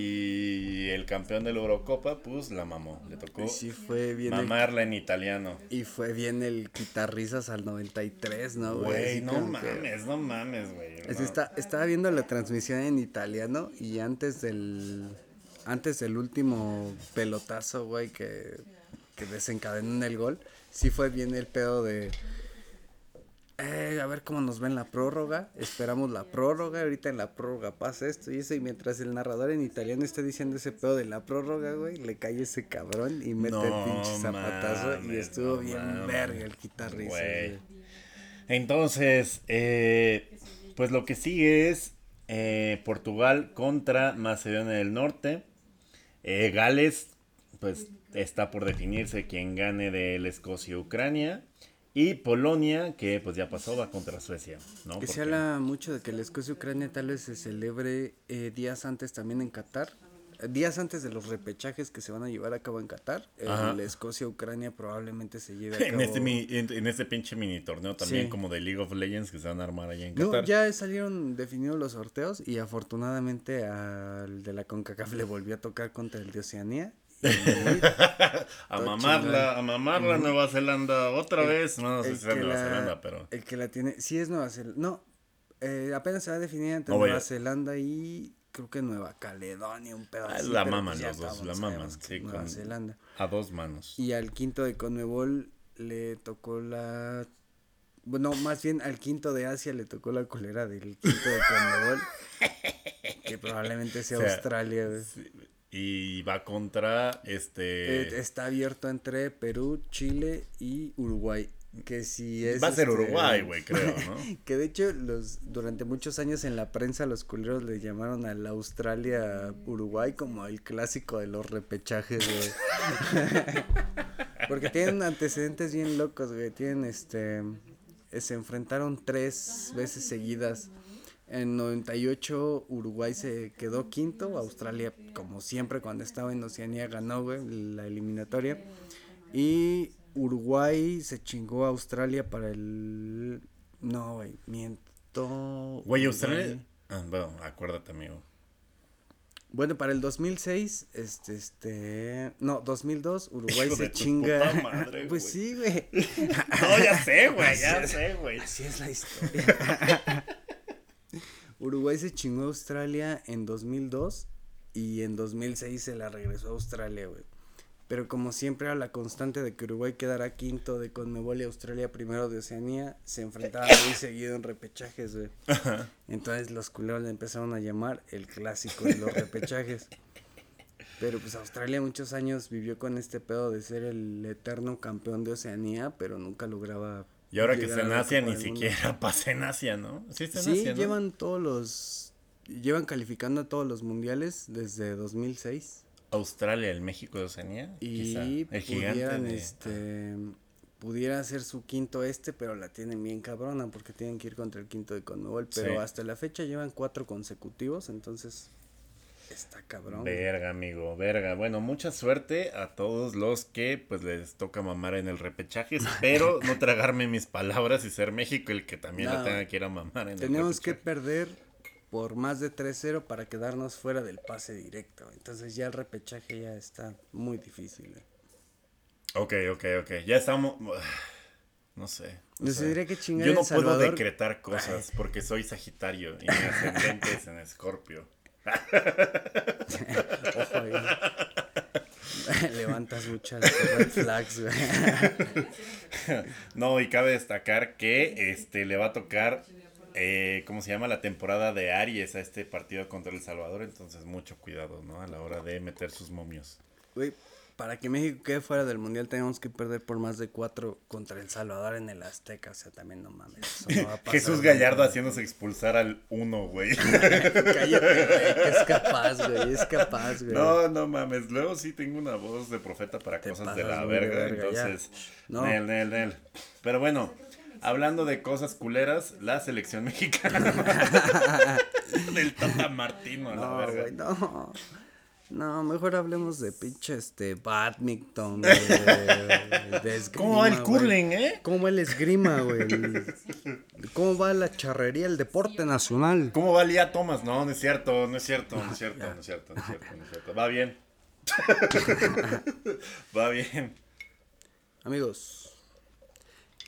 Y el campeón de la Eurocopa, pues la mamó. Le tocó sí fue bien mamarla en italiano. Y fue bien el quitarrisas al 93, ¿no, güey? Güey, no mames, no mames, güey. está, estaba viendo la transmisión en italiano y antes del. Antes del último pelotazo, güey, que, que desencadenó en el gol, sí fue bien el pedo de eh, a ver cómo nos ven la prórroga, esperamos la prórroga, ahorita en la prórroga pasa esto y eso, y mientras el narrador en italiano está diciendo ese pedo de la prórroga, güey, le cae ese cabrón y mete el pinche zapatazo y estuvo bien verga el guitarrista. Entonces, eh, pues lo que sigue es eh, Portugal contra Macedonia del Norte. Eh, Gales, pues está por definirse quién gane del Escocia-Ucrania. Y Polonia, que pues ya pasó, va contra Suecia, ¿no? Que se habla mucho de que la Escocia-Ucrania tal vez se celebre eh, días antes también en Qatar. Eh, días antes de los repechajes que se van a llevar a cabo en Qatar, eh, la Escocia-Ucrania probablemente se lleve a cabo. en, este, en, este pinche mini torneo también, como de League of Legends que se van a armar allá en Qatar. ya salieron definidos los sorteos y afortunadamente al de la CONCACAF le volvió a tocar contra el de Oceanía a mamarla, a mamarla Nueva Zelanda otra vez. No, no sé si es Nueva Zelanda, pero. El que la tiene, sí es Nueva Zelanda. No, eh, apenas se va a definir entre Nueva Zelanda y creo que Nueva Caledonia, un pedazo. la maman los dos, la maman, sí, Nueva Zelanda. A dos manos. Y al quinto de Conmebol le tocó la bueno, más bien al quinto de Asia le tocó la colera del quinto de Conmebol. que probablemente sea, Australia, Y va contra este. Eh, está abierto entre Perú, Chile y Uruguay. Que si es. Va a ser este, Uruguay, güey, creo, ¿no? que de hecho, los, durante muchos años en la prensa, los culeros le llamaron a la Australia-Uruguay como el clásico de los repechajes, güey. Porque tienen antecedentes bien locos, güey. Tienen este. Se enfrentaron tres veces seguidas. En 98 Uruguay se quedó quinto, Australia como siempre cuando estaba en Oceanía ganó la eliminatoria y Uruguay se chingó a Australia para el no güey, miento. Güey, Australia. Ah, bueno, acuérdate amigo. Bueno, para el 2006, este, este, no, 2002, Uruguay se chinga. Madre, pues sí, güey. no, ya sé, güey, ya sé, güey. Así es la historia. Uruguay se chingó a Australia en 2002 y en 2006 se la regresó a Australia, güey. Pero como siempre era la constante de que Uruguay quedara quinto de Conmebol y Australia primero de Oceanía, se enfrentaban muy seguido en repechajes, güey. Entonces los culeros le empezaron a llamar el clásico de los repechajes. Pero pues Australia muchos años vivió con este pedo de ser el eterno campeón de Oceanía, pero nunca lograba. Y ahora que está en Asia, ni siquiera pasa en Asia, ¿no? Sí, está en Asia, llevan todos los. Llevan calificando a todos los mundiales desde 2006. Australia, el México de Oceanía. Y el pudieran, este, pudiera ser su quinto este, pero la tienen bien cabrona porque tienen que ir contra el quinto de Conmebol. Pero hasta la fecha llevan cuatro consecutivos, entonces está cabrón. Verga, amigo, verga. Bueno, mucha suerte a todos los que pues les toca mamar en el repechaje. Espero no tragarme mis palabras y ser México el que también la tenga que ir a mamar en el Tenemos que perder por más de 3-0 para quedarnos fuera del pase directo. Entonces ya el repechaje ya está muy difícil. Eh. Ok, ok, ok. Ya estamos... No sé. No que Yo no puedo decretar cosas porque soy Sagitario y mi ascendente es en Escorpio. Ojo Levantas muchas red flags, No, y cabe destacar que este le va a tocar eh, ¿cómo se llama? La temporada de Aries a este partido contra El Salvador. Entonces, mucho cuidado, ¿no? A la hora de meter sus momios. Güey, para que México quede fuera del mundial, tenemos que perder por más de cuatro contra El Salvador en el Azteca. O sea, también no mames. Jesús Gallardo haciéndose expulsar al uno, güey. Cállate, güey. es capaz, güey. Es capaz, güey. No, no mames. Luego sí tengo una voz de profeta para cosas de la verga. entonces, no. Nel, nel, nel. Pero bueno. Hablando de cosas culeras, la selección mexicana del Tata Martino, a la verga. no. No, mejor hablemos de pinche este badminton, ¿Cómo va el curling, eh? ¿Cómo va el esgrima, güey? ¿Cómo va la charrería, el deporte nacional? ¿Cómo va Lía Thomas? No, no es cierto, no es cierto, no es cierto, no es cierto, no es cierto, no es cierto. Va bien. va bien. Amigos,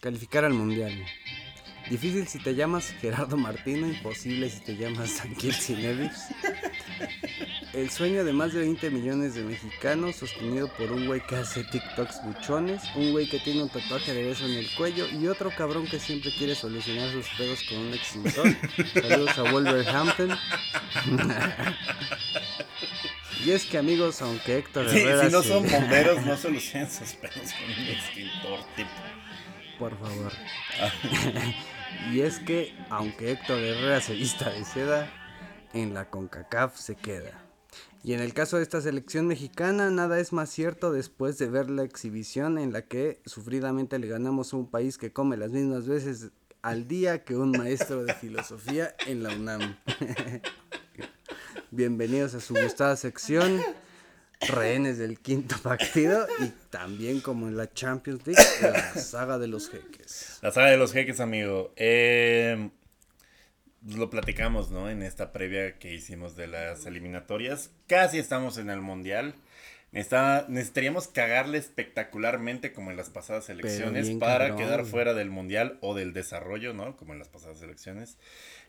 Calificar al mundial. Difícil si te llamas Gerardo Martino, imposible si te llamas Ángel Cinevich. El sueño de más de 20 millones de mexicanos, sostenido por un güey que hace TikToks buchones, un güey que tiene un tatuaje de beso en el cuello y otro cabrón que siempre quiere solucionar sus pedos con un extintor. Saludos a Wolverhampton. y es que amigos, aunque Héctor Herrera... si no son bomberos, no solucionan sus pedos con un extintor, tipo por favor. y es que, aunque Héctor Herrera se vista de seda, en la CONCACAF se queda. Y en el caso de esta selección mexicana, nada es más cierto después de ver la exhibición en la que sufridamente le ganamos a un país que come las mismas veces al día que un maestro de filosofía en la UNAM. Bienvenidos a su gustada sección rehenes del quinto partido y también como en la Champions League, la saga de los jeques. La saga de los jeques, amigo. Eh, lo platicamos, ¿no? En esta previa que hicimos de las eliminatorias. Casi estamos en el Mundial. Está, necesitaríamos cagarle espectacularmente como en las pasadas elecciones para quedar fuera del mundial o del desarrollo, ¿no? Como en las pasadas elecciones.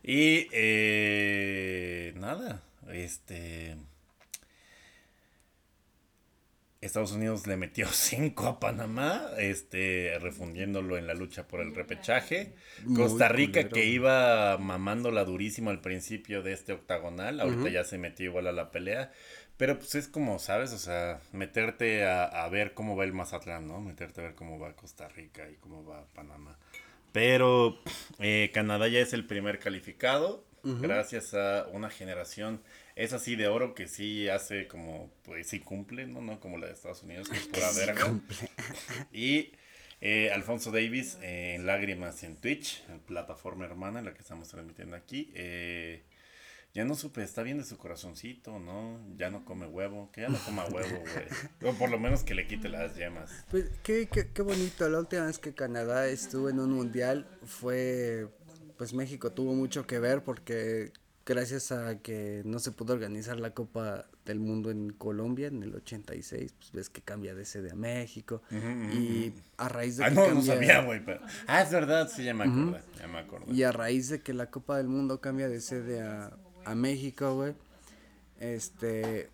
Y eh, nada, este... Estados Unidos le metió 5 a Panamá, este, refundiéndolo en la lucha por el repechaje. Costa Rica, que iba mamándola durísimo al principio de este octagonal, ahorita ya se metió igual a la pelea. Pero pues es como, ¿sabes? O sea, meterte a, ver cómo va el Mazatlán, ¿no? Meterte a ver cómo va Costa Rica y cómo va Panamá. Pero eh, Canadá ya es el primer calificado, gracias a una generación, es así de oro que sí hace como, pues sí cumple, ¿no? No como la de Estados Unidos, que es pura verga. Y eh, Alfonso Davis eh, en Lágrimas en Twitch, en plataforma hermana en la que estamos transmitiendo aquí. Eh, ya no supe, está bien de su corazoncito, ¿no? Ya no come huevo, que ya no coma huevo, güey. O por lo menos que le quite las yemas. Pues qué, qué, qué bonito, la última vez que Canadá estuvo en un mundial fue, pues México tuvo mucho que ver porque gracias a que no se pudo organizar la Copa del Mundo en Colombia en el 86, pues ves que cambia de sede a México. y a raíz de ah, no, no sabía, güey. Ah, es verdad, sí, ya me acuerdo, ya me acuerdo. Y a raíz de que la Copa del Mundo cambia de sede a a México, güey. Este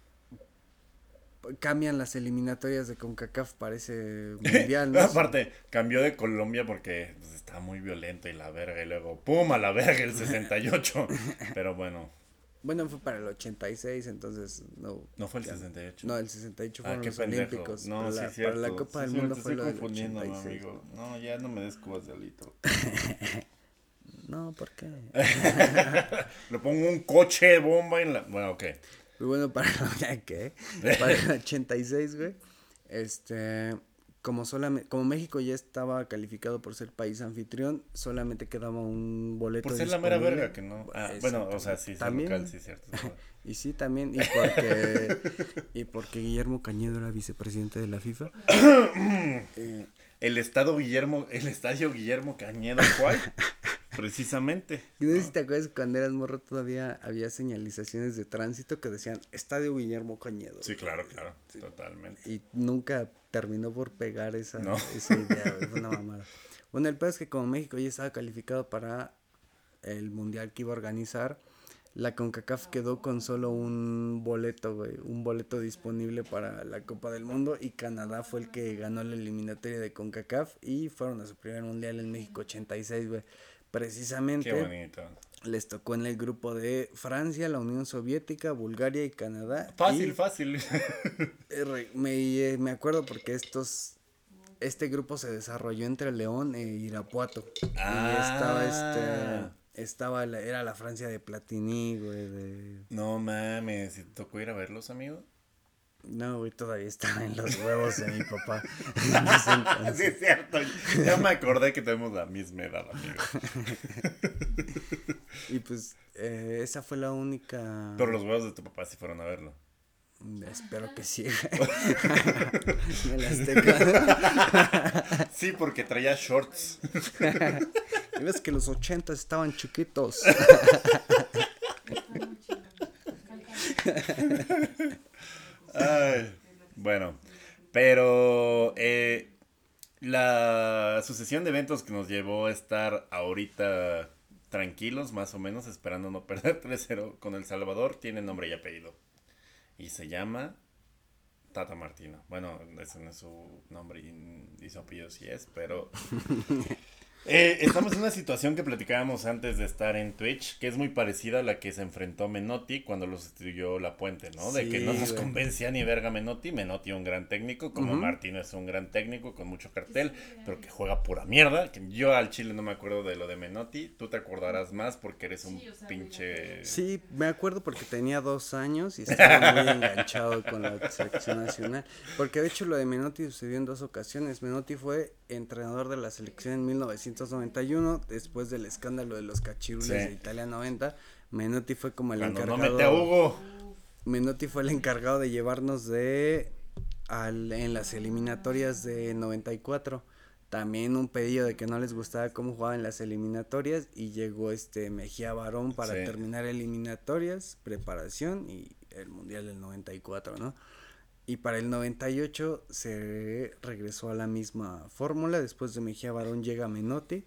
cambian las eliminatorias de CONCACAF para ese mundial, ¿no? Aparte, cambió de Colombia porque pues, está muy violento y la verga, y luego ¡pum! a la verga el 68. Pero bueno. Bueno, fue para el 86, entonces no. ¿No fue el 68? No, el 68 fueron ah, los Olímpicos. No, sí, la, Para la Copa del Mundo fue lo del 86. Amigo. No, ya no me des cubas de alito. No, ¿por qué? Le pongo un coche de bomba en la. Bueno, ok. Muy bueno para ¿qué? Para el 86, güey. Este. Como, solamente, como México ya estaba calificado por ser país anfitrión, solamente quedaba un boleto. Por ser la mera verga, que no. Ah, bueno, o sea, sí, también, local, sí, cierto. y sí, también. Y porque, y porque Guillermo Cañedo era vicepresidente de la FIFA. el estado Guillermo, el estadio Guillermo Cañedo, ¿cuál? Precisamente. No sé si te acuerdas cuando eras morro todavía había señalizaciones de tránsito que decían Estadio Guillermo Cañedo. Sí, claro, claro, totalmente. Y nunca terminó por pegar esa, esa idea, fue una mamada. Bueno, el peor es que como México ya estaba calificado para el mundial que iba a organizar, la CONCACAF quedó con solo un boleto, güey, un boleto disponible para la Copa del Mundo y Canadá fue el que ganó la eliminatoria de CONCACAF y fueron a su primer mundial en México 86, güey precisamente les tocó en el grupo de Francia, la Unión Soviética, Bulgaria y Canadá. Fácil, fácil. me, eh, me acuerdo porque estos este grupo se desarrolló entre León e Irapuato. Ah. Y estaba este estaba era la Francia de Platini, güey, de No mames, ¿te tocó ir a verlos, amigo? No, güey, todavía estaba en los huevos de mi papá. sí, es cierto. Ya me acordé que tenemos la misma edad, amigo. y pues, eh, esa fue la única. Pero los huevos de tu papá sí fueron a verlo. Espero que sí. sí, porque traía shorts. Y ves que los ochentas estaban chiquitos. bueno, pero eh, la sucesión de eventos que nos llevó a estar ahorita tranquilos, más o menos, esperando no perder 3-0 con El Salvador, tiene nombre y apellido. Y se llama Tata Martino. Bueno, ese no es su nombre y, su apellido sí es, pero Eh, estamos en una situación que platicábamos antes de estar en Twitch, que es muy parecida a la que se enfrentó Menotti cuando los estudió La Puente, ¿no? De que no nos convencía ni verga Menotti. Menotti un gran técnico, como Martino es un gran técnico con mucho cartel, pero que juega pura mierda. Que yo al Chile no me acuerdo de lo de Menotti. Tú te acordarás más porque eres un pinche. Sí, me acuerdo porque tenía dos años y estaba muy enganchado con la selección nacional. Porque de hecho lo de Menotti sucedió en dos ocasiones. Menotti fue entrenador de la selección en 1991, después del escándalo de los cachirules de Italia 90, Menotti fue como el encargado. No mete a Hugo. Menotti fue el encargado de llevarnos de al, en las eliminatorias de 94. También un pedido de que no les gustaba cómo jugaban las eliminatorias y llegó este Mejía Barón para terminar eliminatorias, preparación y el Mundial del 94, ¿no? Y para el 98 se regresó a la misma fórmula. Después de Mejía Barón llega Menotti.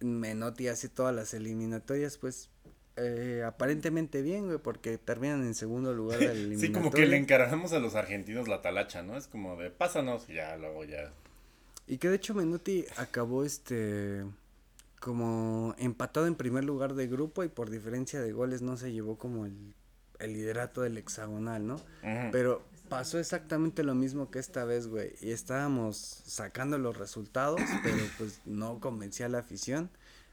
Menotti hace todas las eliminatorias, pues eh, aparentemente bien, güey, porque terminan en segundo lugar del eliminatorio. sí, como que le encargamos a los argentinos la talacha, ¿no? Es como de pásanos y ya, luego ya. Y que de hecho Menotti acabó este como empatado en primer lugar de grupo y por diferencia de goles no se llevó como el, el liderato del hexagonal, ¿no? Pero pasó exactamente lo mismo que esta vez, güey. Y estábamos sacando los resultados, pero pues no convencía a la afición.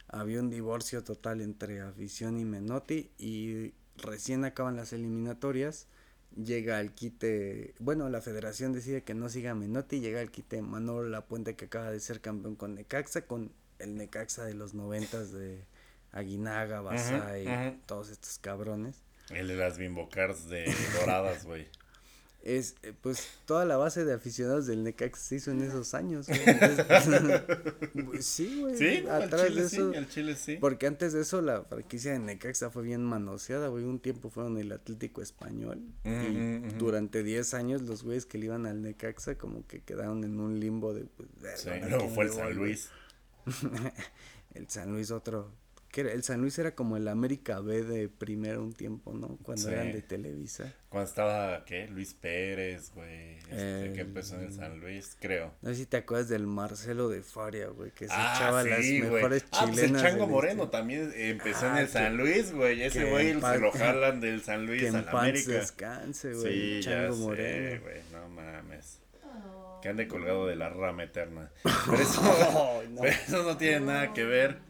Había un divorcio total entre afición y Menotti y recién acaban las eliminatorias. Llega el quite, bueno, la federación decide que no siga Menotti, llega el quite Manolo Lapuente que acaba de ser campeón con Necaxa, con el Necaxa de los noventas de Aguinaga, Basay, todos estos cabrones. El de las bimbocars de doradas, güey. Es, eh, pues, toda la base de aficionados del Necaxa se hizo en esos años, sí, güey. Sí, atrás de eso. Sí, Chile sí. Porque antes de eso la franquicia de Necaxa fue bien manoseada, güey. Un tiempo fueron el Atlético Español. y durante 10 años los güeyes que le iban al Necaxa como que quedaron en un limbo de... Pues, sí, luego fue el San Luis. el San Luis otro que el San Luis era como el América B de primero un tiempo, ¿no? Cuando eran de Televisa. Cuando estaba, ¿qué? Luis Pérez, güey. Este, que empezó en el San Luis, creo. No sé si te acuerdas del Marcelo de Faria, güey, que se ah, echaba las mejores chilenas. Ah, pues el Chango Moreno también empezó en el ah, San Luis, güey. Ese güey se lo jalan del San Luis a la América. descanse, güey. Sí, Chango ya Moreno. güey, no mames. Que ande colgado de la rama eterna. Pero eso, pero eso no tiene nada que ver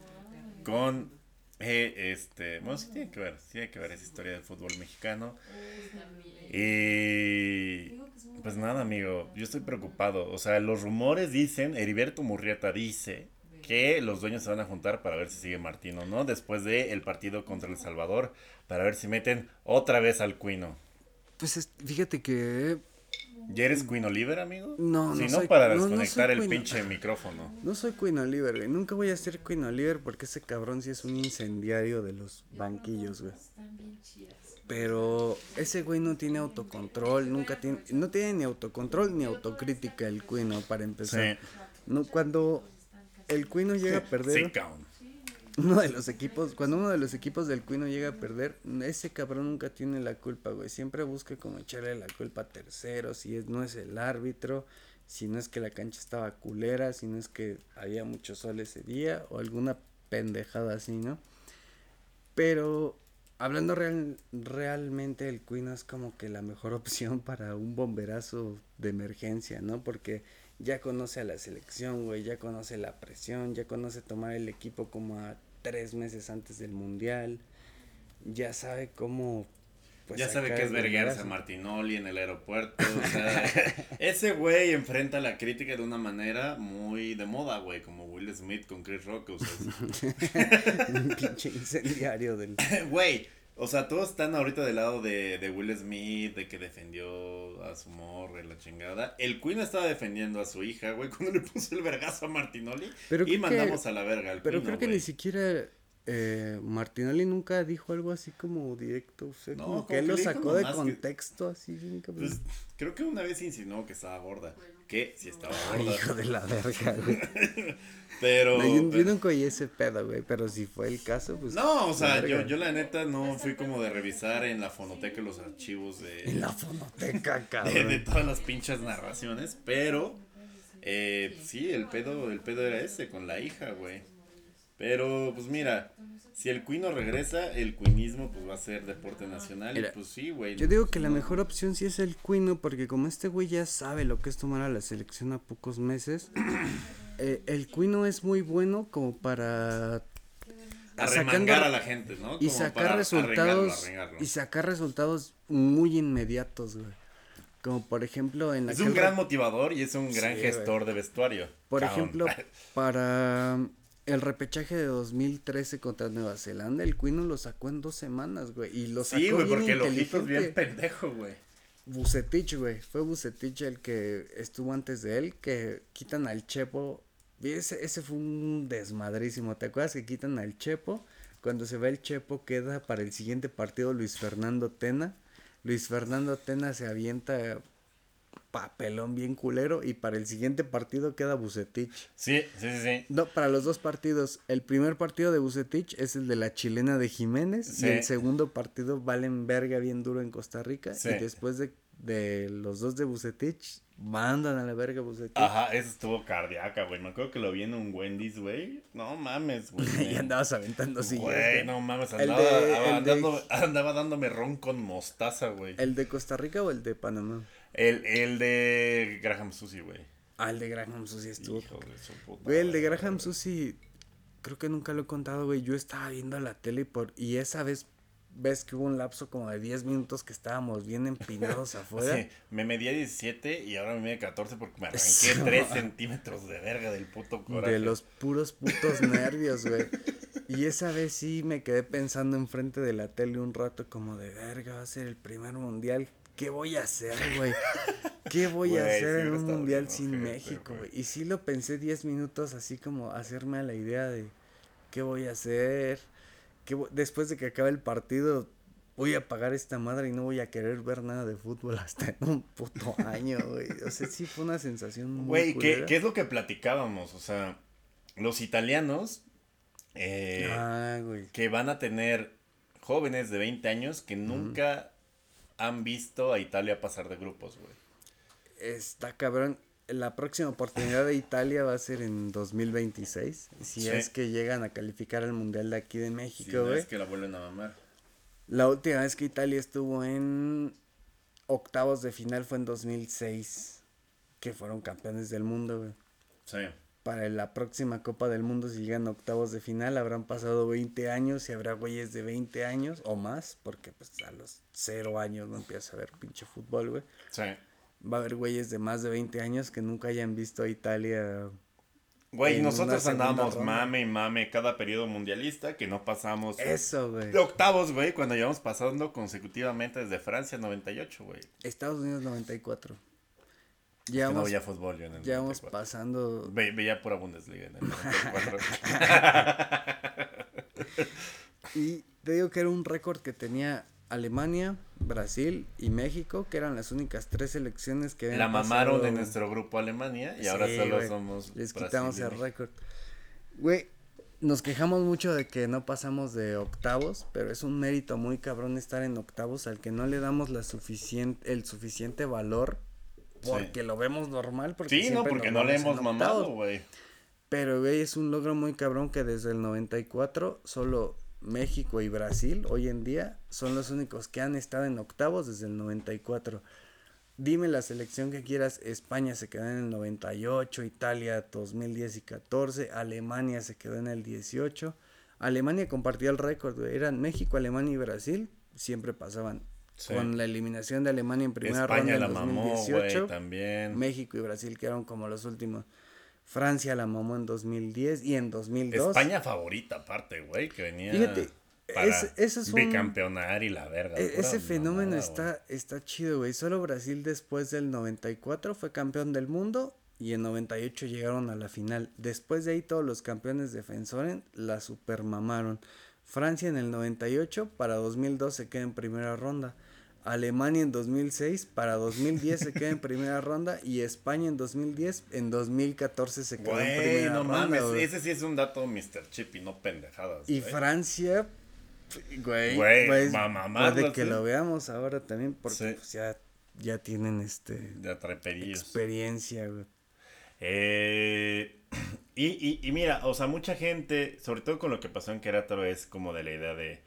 con eh, este, bueno, sí tiene que ver, sí tiene que ver esa historia del fútbol mexicano. Y pues nada, amigo, yo estoy preocupado. O sea, los rumores dicen, Heriberto Murrieta dice que los dueños se van a juntar para ver si sigue Martino, ¿no? Después del el partido contra El Salvador, para ver si meten otra vez al Cuino. Pues fíjate que ¿Ya eres Queen Oliver, amigo? No, no. Si no, para desconectar el pinche micrófono. No soy Queen Oliver, güey. Nunca voy a ser Queen Oliver porque ese cabrón sí es un incendiario de los banquillos, güey. Pero ese güey no tiene autocontrol, nunca tiene, no tiene ni autocontrol ni autocrítica el Queen, para empezar. No, cuando el Queen llega a perder uno de los equipos, cuando uno de los equipos del Cuino llega a perder, ese cabrón nunca tiene la culpa, güey. Siempre busca como echarle la culpa a terceros, si es, no es el árbitro, si no es que la cancha estaba culera, si no es que había mucho sol ese día, o alguna pendejada así, ¿no? Pero hablando real, realmente el Cuino es como que la mejor opción para un bomberazo de emergencia, ¿no? Porque ya conoce a la selección, güey, ya conoce la presión, ya conoce tomar el equipo como a tres meses antes del mundial. Ya sabe cómo. Pues, ya sabe que es verguerse a Martinoli en el aeropuerto. O sea, ese güey enfrenta la crítica de una manera muy de moda, güey, como Will Smith con Chris Rock. O Un pinche incendiario del. Güey, o sea, todos están ahorita del lado de, de Will Smith, de que defendió a su morra y la chingada. El Queen estaba defendiendo a su hija, güey, cuando le puso el vergazo a Martinoli. y mandamos a la verga al Pero creo que ni siquiera eh, Martinoli nunca dijo algo así como directo. O sea, como que él lo sacó de contexto, así. Pues, creo que una vez insinuó que estaba gorda. Que si estaba gorda. hijo de la verga, güey. Pero. yo, nunca oí ese pedo, güey. Pero si fue el caso, pues. No, o sea, yo, yo la neta no fui como de revisar en la fonoteca los archivos de. En la fonoteca, cabrón. De, todas las pinches narraciones. Pero. Eh, sí, el pedo, el pedo era ese, con la hija, güey. Pero, pues mira, si el cuino regresa, el cuinismo pues va a ser deporte nacional y pues sí, güey. Yo digo que la mejor opción sí es el cuino porque como este güey ya sabe lo que es tomar a la selección a pocos meses, eh, el cuino es muy bueno como para arremangar a la gente, ¿no? y sacar resultados y sacar resultados muy inmediatos, güey. Como por ejemplo en la Es un gran motivador y es un gran gestor de vestuario. Por ejemplo, para el repechaje de 2013 contra Nueva Zelanda, el Quino lo sacó en dos semanas, güey. Y lo sacó Sí, güey, porque el ojito es bien pendejo, güey. Bucetich, güey. Fue Bucetich el que estuvo antes de él, que quitan al Chepo. Ese, ese fue un desmadrísimo. ¿Te acuerdas que quitan al Chepo? Cuando se va el Chepo, queda para el siguiente partido Luis Fernando Tena. Luis Fernando Tena se avienta papelón bien culero y para el siguiente partido queda Bucetich. Sí, sí, sí, sí. No, para los dos partidos. El primer partido de Bucetich es el de la chilena de Jiménez y el segundo partido valen verga bien duro en Costa Rica y después de, de los dos de Bucetich mandan a la verga Bucetich. Ajá, eso estuvo cardíaca, güey. Me acuerdo que lo vi en un Wendy's, güey. No mames, güey. y andabas aventando sillas. Güey, no mames. Andaba, andaba dándome ron con mostaza, güey. ¿El de Costa Rica o el de Panamá? El, el de Graham Susi, güey. Ah, el de Graham Susi estuvo. Güey, el de Graham Susi, creo que nunca lo he contado, güey. Yo estaba viendo la tele por, y esa vez ves que hubo un lapso como de 10 minutos que estábamos bien empinados afuera. Sí, me medía 17 y ahora me medía 14 porque me arranqué 3 centímetros de verga del puto coraje. De los puros putos nervios, güey. Y esa vez sí me quedé pensando enfrente de la tele un rato como de verga, va a ser el primer mundial ¿qué voy a hacer, güey? ¿Qué voy a hacer en un mundial sin México, güey? Y sí lo pensé 10 minutos así como hacerme a la idea de qué voy a hacer. ¿Qué Después de que acabe el partido, voy a pagar esta madre y no voy a querer ver nada de fútbol hasta en un puto año, güey. O sea, sí fue una sensación muy Güey, ¿qué, ¿qué, es lo que platicábamos? O sea, los italianos eh, ah, que van a tener jóvenes de 20 años que nunca han visto a Italia pasar de grupos, güey. Está cabrón. La próxima oportunidad de Italia va a ser en 2026. Si es que llegan a calificar al Mundial de aquí de México, güey. es que la vuelven a mamar. La última vez que Italia estuvo en octavos de final fue en 2006. Que fueron campeones del mundo, güey. Sí para la próxima Copa del Mundo, si llegan a octavos de final, habrán pasado 20 años y habrá güeyes de 20 años o más, porque pues a los 0 años no empieza a ver pinche fútbol, güey. Sí. Va a haber güeyes de más de 20 años que nunca hayan visto a Italia. Güey, nosotros andamos mame y mame cada periodo mundialista que no pasamos. Eso, güey. De octavos, güey, cuando llevamos pasando consecutivamente desde Francia 98, güey. Estados Unidos 94. Ya no veía fútbol yo en el Ya vamos pasando. Ve, veía pura Bundesliga en el y te digo que era un récord que tenía Alemania, Brasil y México, que eran las únicas tres selecciones que La mamaron de nuestro grupo Alemania y ahora solo somos. Les quitamos el récord. Güey, nos quejamos mucho de que no pasamos de octavos, pero es un mérito muy cabrón estar en octavos al que no le damos la suficiente, el suficiente valor porque lo vemos normal. Porque sí, no, porque no le hemos mamado, güey. Pero, güey, es un logro muy cabrón que desde el 94 solo México y Brasil hoy en día son los únicos que han estado en octavos desde el 94. Dime la selección que quieras, España se quedó en el 98, Italia 2010 y 14, Alemania se quedó en el 18. Alemania compartió el récord, güey. Eran México, Alemania y Brasil, siempre pasaban con la eliminación de Alemania en primera ronda en 2018. también. México y Brasil quedaron como los últimos. Francia la mamó en 2010 y en 2002. España favorita aparte, güey, que venía Fíjate, para es, bicampeonar y la verga. E, ese fenómeno está, está chido, güey. Solo Brasil después del 94 fue campeón del mundo y en 98 llegaron a la final. Después de ahí todos los campeones defensores la supermamaron. Francia en el 98 para 2002 se queda en primera ronda. Alemania en 2006, para 2010 se queda en primera ronda y España en 2010, en 2014 se queda en primera no Mames, ese sí es un dato Mr. Chip y no pendejadas. Y Francia, güey, pues, puede que lo veamos ahora también porque pues, ya, ya tienen este experiencia, güey. Eh, y, y, y mira, o sea, mucha gente, sobre todo con lo que pasó en Querétaro, es como de la idea de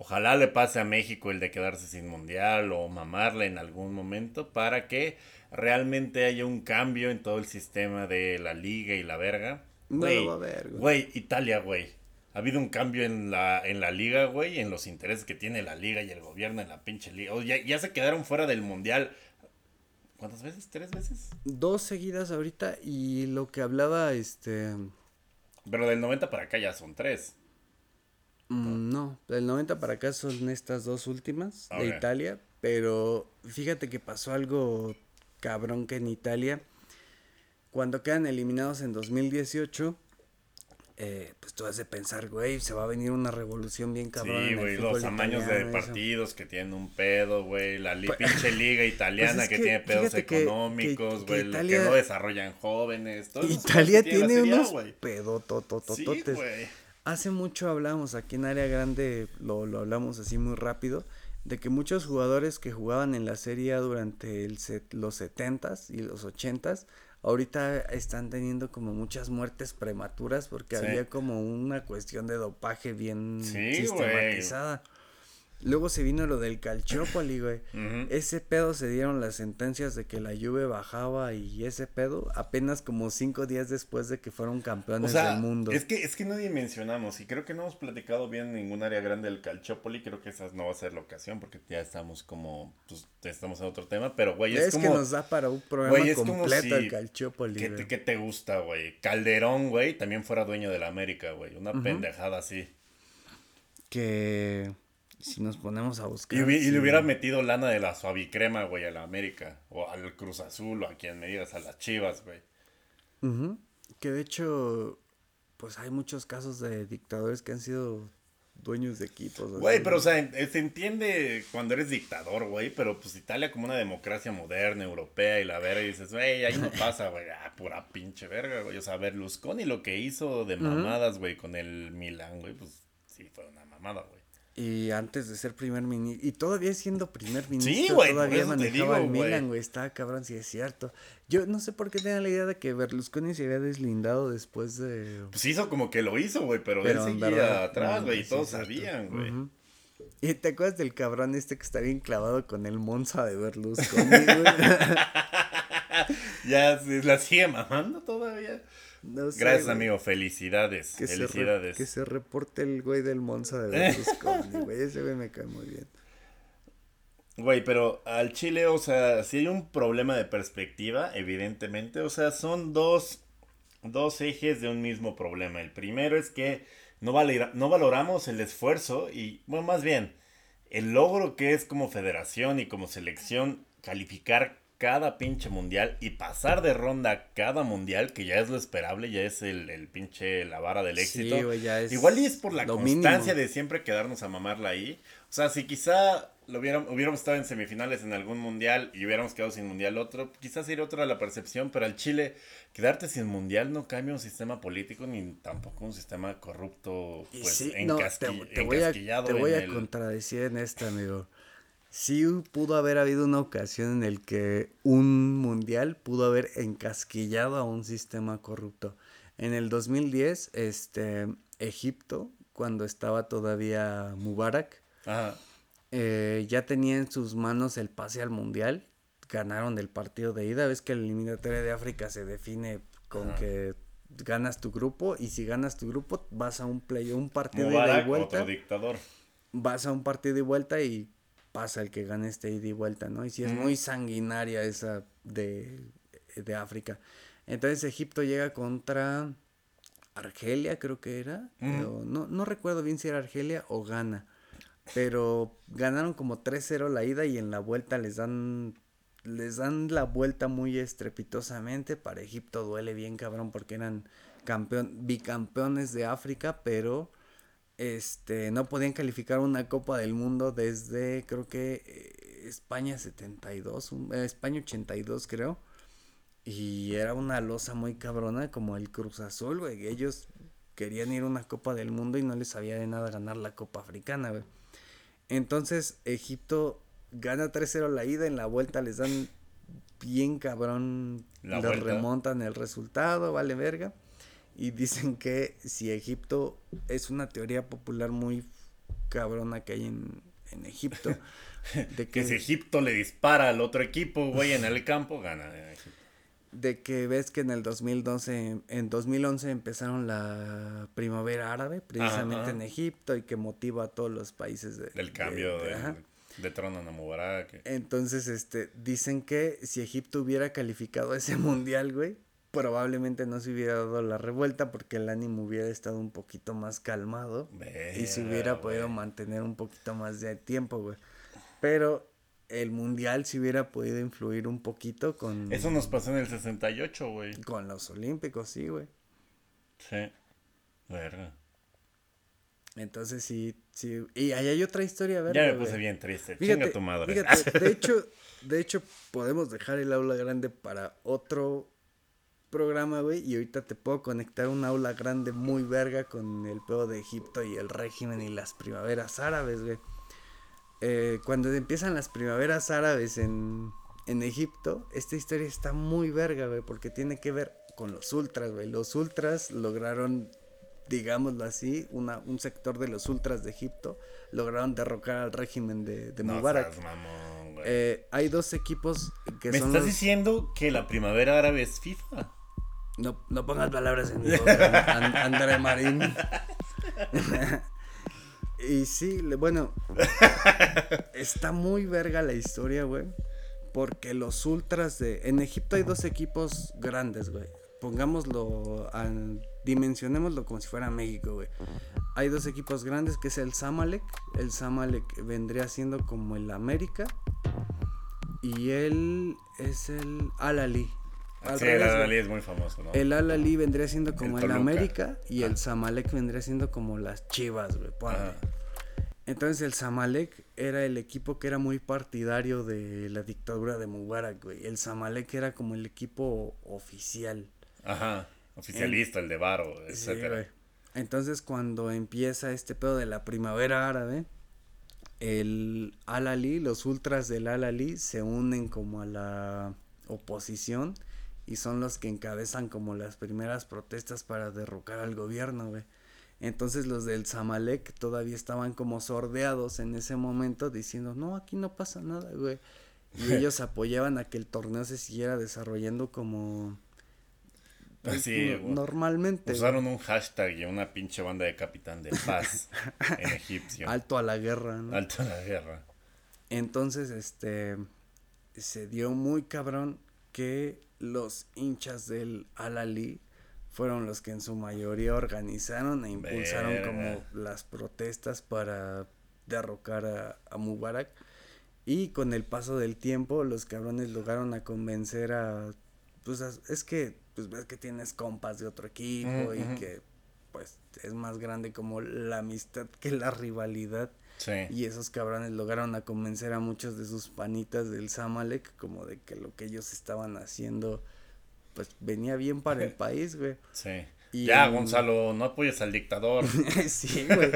Ojalá le pase a México el de quedarse sin mundial o mamarle en algún momento para que realmente haya un cambio en todo el sistema de la liga y la verga. Güey, va a haber, güey. Italia, güey. Ha habido un cambio en la, en la liga, güey, en los intereses que tiene la liga y el gobierno en la pinche liga. O ya, ya se quedaron fuera del mundial. ¿Cuántas veces? ¿Tres veces? Dos seguidas ahorita y lo que hablaba, este... Pero del 90 para acá ya son tres. Mm, no, del 90 para acá son estas dos últimas de Italia, pero fíjate que pasó algo cabrón que en Italia, cuando quedan eliminados en 2018, eh, pues tú has de pensar, güey, se va a venir una revolución bien cabrón. Sí, güey, los tamaños de partidos que tienen un pedo, güey, la pues, pinche liga italiana pues que, tiene pedos económicos, güey, que, que, no desarrollan jóvenes. Todo Italia tiene unos pedotototototes. Sí, Hace mucho hablamos aquí en Área Grande, lo, lo hablamos así muy rápido, de que muchos jugadores que jugaban en la serie durante el los 70s y los 80s ahorita están teniendo como muchas muertes prematuras porque había como una cuestión de dopaje bien sistematizada. Luego se vino lo del Calciopoli, güey. Ese pedo se dieron las sentencias de que la lluvia bajaba y ese pedo apenas como cinco días después de que fueron campeones del mundo. Es que, es que no dimensionamos y creo que no hemos platicado bien en ningún área grande del Calciopoli. Creo que esa no va a ser la ocasión porque ya estamos como, pues, estamos en otro tema. Pero, güey, es, es que nos da para un programa completo el Calciopoli. ¿qué te, ¿Qué te gusta, güey? Calderón, güey, también fuera dueño de la América, güey. Una pendejada así. Que si nos ponemos a buscar. Y, le hubiera metido lana de la suavicrema, güey, a la América. O al Cruz Azul, o a quien me digas, a las Chivas, güey. Que de hecho, pues hay muchos casos de dictadores que han sido dueños de equipos. Güey, pero o sea, se entiende cuando eres dictador, güey, pero pues Italia como una democracia moderna, europea y la verga, y dices, güey, ahí no pasa, güey, ah, pura pinche verga, güey. O sea, Berlusconi lo que hizo de mamadas, güey, con el Milan, güey, pues sí, fue una mamada, güey. Y antes de ser primer ministro, y todavía siendo primer ministro, todavía manejaba el Milan, güey, estaba cabrón, si es cierto. Yo no sé por qué tenía la idea de que Berlusconi se había deslindado después de... Pues hizo como que lo hizo, güey, pero, él seguía atrás, güey, y todos sabían, güey. ¿Y te acuerdas del cabrón este que está bien clavado con el Monza de Berlusconi, güey? ya se la sigue mamando todavía. Gracias, amigo. Felicidades. Que Felicidades. Se que se reporte el güey del Monza de Berlusconi, güey. Ese güey me cae muy bien. Güey, pero al Chile, o sea, si hay un problema de perspectiva, evidentemente. O sea, son dos, dos ejes de un mismo problema. El primero es que no, no valoramos el esfuerzo y, bueno, más bien, el logro que es como federación y como selección calificar cada pinche mundial y pasar de ronda cada mundial, que ya es lo esperable, ya es el, el pinche la vara del éxito. Igual y es por la constancia de siempre quedarnos a mamarla ahí. O sea, si quizá lo hubiéramos, hubiéramos estado en semifinales en algún mundial y hubiéramos quedado sin mundial otro, quizás sería otra la percepción, pero al Chile, quedarte sin mundial no cambia un sistema político ni tampoco un sistema corrupto, pues, te, voy a, te voy a contradecir en esta, amigo sí pudo haber habido una ocasión en el que un mundial pudo haber encasquillado a un sistema corrupto. En el 2010, este, Egipto, cuando estaba todavía Mubarak, eh, ya tenía en sus manos el pase al mundial. Ganaron el partido de ida. Ves que el eliminatorio de África se define con que ganas tu grupo y si ganas tu grupo vas a un play, un partido de vuelta. dictador. Vas a un partido de vuelta y pasa el que gane este ida y vuelta, ¿no? Y si es muy sanguinaria esa de, de África. Entonces Egipto llega contra Argelia, creo que era. no, no recuerdo bien si era Argelia o Ghana. Pero ganaron como 3-0 la ida y en la vuelta les dan les dan la vuelta muy estrepitosamente. Para Egipto duele bien cabrón porque eran campeón, bicampeones de África, pero este, no podían calificar una Copa del Mundo desde, creo que eh, España 72, eh, España 82 creo. Y era una losa muy cabrona como el Cruz Azul, güey. Ellos querían ir a una Copa del Mundo y no les sabía de nada ganar la Copa Africana, güey. Entonces Egipto gana 3-0 la ida, en la vuelta les dan bien cabrón, les remontan el resultado, vale verga y dicen que si Egipto es una teoría popular muy cabrona que hay en, en Egipto. De que, si Egipto le dispara al otro equipo, güey, en el campo, gana. De que ves que en el 2012, en 2011 empezaron la primavera árabe, precisamente en Egipto, y que motiva a todos los países de, del cambio de, de, trono a Mubarak. Entonces, este, dicen que si Egipto hubiera calificado ese mundial, güey, probablemente no se hubiera dado la revuelta porque el ánimo hubiera estado un poquito más calmado y se hubiera podido mantener un poquito más de tiempo, güey. Pero el mundial se hubiera podido influir un poquito con... Eso nos pasó en el 68, güey. Con los olímpicos, sí, güey. Sí. Verga. Entonces sí, sí. Y ahí hay otra historia, ¿verdad? Ya me puse bien triste. Chinga tu madre. Fíjate, de hecho, de hecho, podemos dejar el aula grande para otro programa, güey. Y ahorita te puedo conectar un aula grande muy verga con el pedo de Egipto y el régimen y las primaveras árabes, güey. Eh, cuando empiezan las primaveras árabes en, en Egipto, esta historia está muy verga, güey, porque tiene que ver con los ultras, güey. Los ultras lograron digámoslo así, una, un sector de los ultras de Egipto lograron derrocar al régimen de, de Mubarak. eh, hay dos equipos que ¿Me estás diciendo que la primavera árabe es FIFA? No, no pongas palabras en mi boca, André Marín. y sí, bueno, está muy verga la historia, güey. Porque los ultras de... En Egipto hay dos equipos grandes, güey. Pongámoslo al dimensionémoslo como si fuera México, güey. Hay dos equipos grandes que es el Samalek. El Samalek vendría siendo como el América. Y él es el Al-Ali. Sí, el Al-Ali es muy famoso, ¿no? El Al-Ali vendría siendo como el, América y el Samalek vendría siendo como las Chivas, güey. Entonces el Samalek era el equipo que era muy partidario de la dictadura de Mubarak, güey. El Samalek era como el equipo oficial. Ajá. Oficialista, el, de Baro, etcétera. Entonces, cuando empieza este pedo de la primavera árabe, el Al-Ali, los ultras del Al-Ali se unen como a la oposición y son los que encabezan como las primeras protestas para derrocar al gobierno, güey. Entonces los del Zamalek todavía estaban como sordeados en ese momento diciendo, no, aquí no pasa nada, güey. Y ellos apoyaban a que el torneo se siguiera desarrollando como Sí, normalmente. Usaron un hashtag y una pinche banda de capitán de paz en egipcio. Alto a la guerra, ¿no? Alto a la guerra. Entonces, este, se dio muy cabrón que los hinchas del Al-Ali fueron los que en su mayoría organizaron e impulsaron como las protestas para derrocar a, a, Mubarak. Y con el paso del tiempo, los cabrones lograron a convencer a. Pues es que pues ves que tienes compas de otro equipo y que pues es más grande como la amistad que la rivalidad. Sí. Y esos cabrones lograron a convencer a muchos de sus panitas del Samalek como de que lo que ellos estaban haciendo pues venía bien para el país, güey. Sí. ya, Gonzalo, no apoyes al dictador. sí, güey.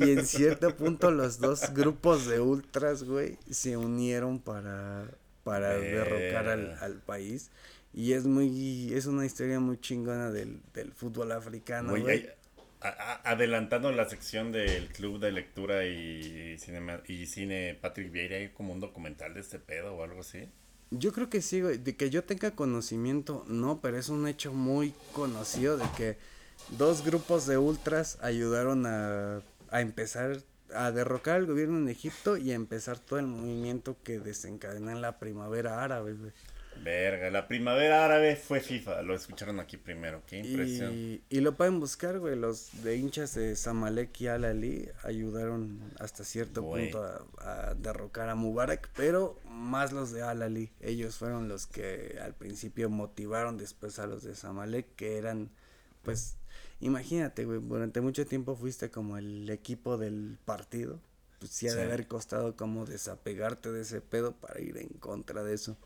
Y en cierto punto los dos grupos de ultras, güey, se unieron para, para derrocar al, al país. Y es muy, es una historia muy chingona del, del fútbol africano, güey. Adelantando la sección del club de lectura y, cinema, y cine Patrick Vieira, ¿hay como un documental de este pedo o algo así? Yo creo que sí. De que yo tenga conocimiento, no, pero es un hecho muy conocido de que dos grupos de ultras ayudaron a, a empezar a derrocar al gobierno en Egipto y a empezar todo el movimiento que desencadenó en la primavera árabe. Verga, la primavera árabe fue FIFA, lo escucharon aquí primero, qué impresión. Y, lo pueden buscar, güey, los de hinchas de Samalek y Al-Ali ayudaron hasta cierto punto a, derrocar a Mubarak, pero más los de Al-Ali, ellos fueron los que al principio motivaron después a los de Samalek, que eran, pues, imagínate, güey, durante mucho tiempo fuiste como el equipo del partido, pues sí ha de haber costado como desapegarte de ese pedo para ir en contra de eso.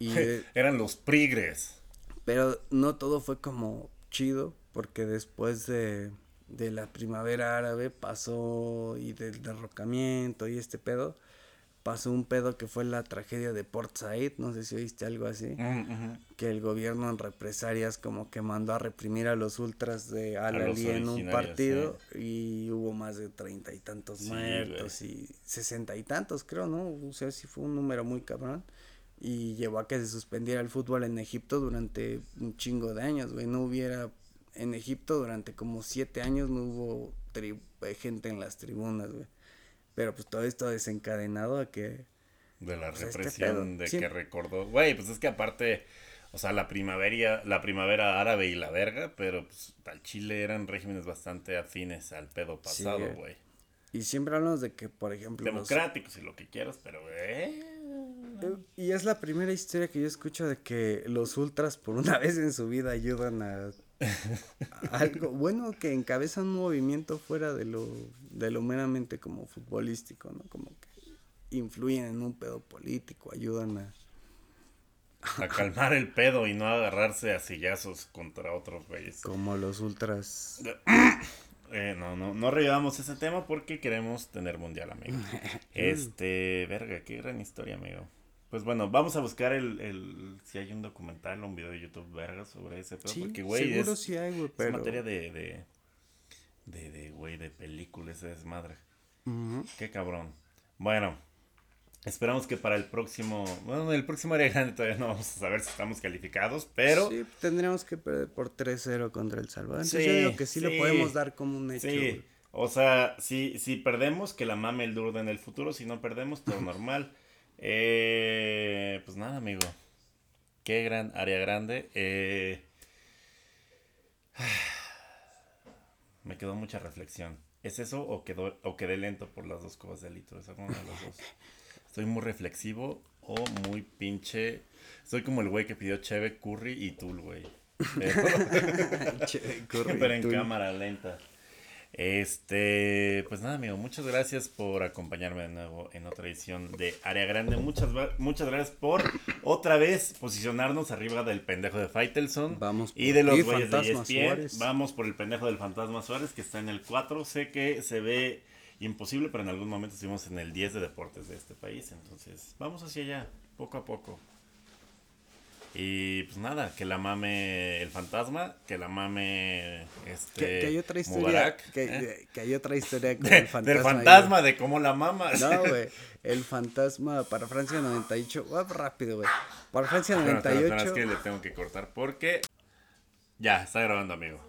Y, Eran los prigres. Pero no todo fue como chido, porque después de, de la primavera árabe pasó y del derrocamiento y este pedo, pasó un pedo que fue la tragedia de Port Said, no sé si oíste algo así, mm, que el gobierno en represalias como que mandó a reprimir a los ultras de Al-Ali en un partido y hubo más de treinta y tantos muertos y sesenta y tantos creo, ¿no? O sea, sí fue un número muy cabrón y llevó a que se suspendiera el fútbol en Egipto durante un chingo de años, güey. No hubiera en Egipto durante como siete años no hubo eh, gente en las tribunas, güey. Pero pues todo esto desencadenado a que... De la pues, este represión de que recordó. Güey, pues es que aparte, o sea, la primavera, la primavera árabe y la verga, pero pues al Chile eran regímenes bastante afines al pedo pasado, güey. y siempre hablamos de que, por ejemplo... Democráticos y lo que quieras, pero, güey y es la primera historia que yo escucho de que los ultras por una vez en su vida ayudan a algo bueno que encabezan un movimiento fuera de lo, de lo meramente como futbolístico, ¿no? Como que influyen en un pedo político, ayudan a... A calmar el pedo y no agarrarse a sillazos contra otros güeyes. Como los ultras. Eh, no, no, no revivamos ese tema porque queremos tener mundial, amigo. Este, verga, qué gran historia, amigo. Pues bueno, vamos a buscar el, el si hay un documental o un video de YouTube verga sobre ese pedo. porque, güey, seguro es, sí hay, güey, es pero... materia de, de, de, de, güey, de película, esa desmadre. Qué cabrón. Bueno, esperamos que para el próximo, bueno, el próximo área grande todavía no vamos a saber si estamos calificados, pero... Sí, tendríamos que perder por 3-0 contra El Salvador. Entonces Sí, yo digo que sí, lo sí. podemos dar como un hecho. Sí, güey. o sea, si, si perdemos, que la mame el Durda en el futuro. Si no perdemos, todo normal. Eh, pues nada, amigo. Qué gran área grande. Eh, me quedó mucha reflexión. ¿Es eso o, quedó, o quedé lento por las dos cubas de litro? Es alguna de las dos. Estoy muy reflexivo o muy pinche. Soy como el güey que pidió Cheve, Curry y Tul, güey. Pero- Che, corre, pero en tú. cámara lenta. Este, pues nada, amigo, muchas gracias por acompañarme de nuevo en otra edición de Área Grande. Muchas, muchas gracias por otra vez posicionarnos arriba del pendejo de Faitelson Vamos y de los güeyes de ESPN. Suárez. Vamos por el pendejo del Fantasma Suárez que está en el 4. Sé que se ve imposible, pero en algún momento estuvimos en el 10 de deportes de este país. Entonces, vamos hacia allá, poco a poco. Y pues nada, que la mame el fantasma, que la mame este Que, que hay otra historia. Mubarak, que, ¿eh? que hay otra historia con De- el fantasma. del ahí, fantasma, de cómo la mama. No, güey. El fantasma para Francia 98. Ah, rápido, güey. Para Francia Espera, espera, 98. espera, es que le tengo que cortar porque ya está grabando, amigo.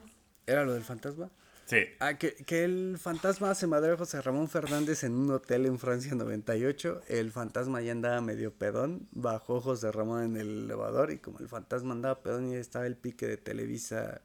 ¿Era lo del fantasma? Sí. Ah, que, el fantasma se madre a José Ramón Fernández en un hotel en Francia 98. El fantasma ya andaba medio pedón. Bajó José Ramón en el elevador y como el fantasma andaba pedón y estaba el pique de Televisa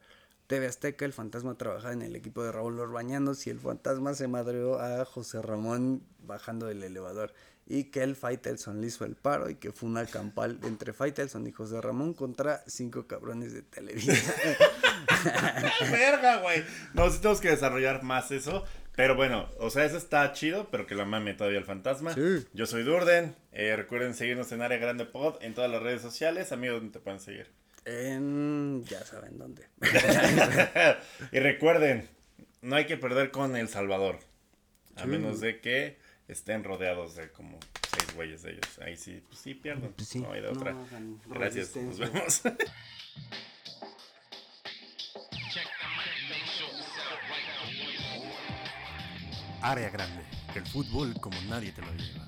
TV Azteca, el fantasma trabajaba en el equipo de Raúl Los Bañanos y el fantasma se madreó a José Ramón bajando del elevador. Y que el Faitelson le hizo el paro y que fue una campal entre Faitelson y José Ramón contra cinco cabrones de Televisa. Verga, güey. No, sí tenemos que desarrollar más eso. Pero bueno, o sea, eso está chido, pero que la mame todavía el fantasma. Sí. Yo soy Durden. Eh, recuerden seguirnos en Área Grande Pod en todas las redes sociales. Amigos, ¿dónde te pueden seguir? en... ya saben dónde. y recuerden, no hay que perder con El Salvador. A Sí. menos de que estén rodeados de como seis güeyes de ellos. Ahí sí, pues sí pierden. Pues sí, no hay de no otra. Gracias, nos vemos. Área grande, el fútbol como nadie te lo lleva.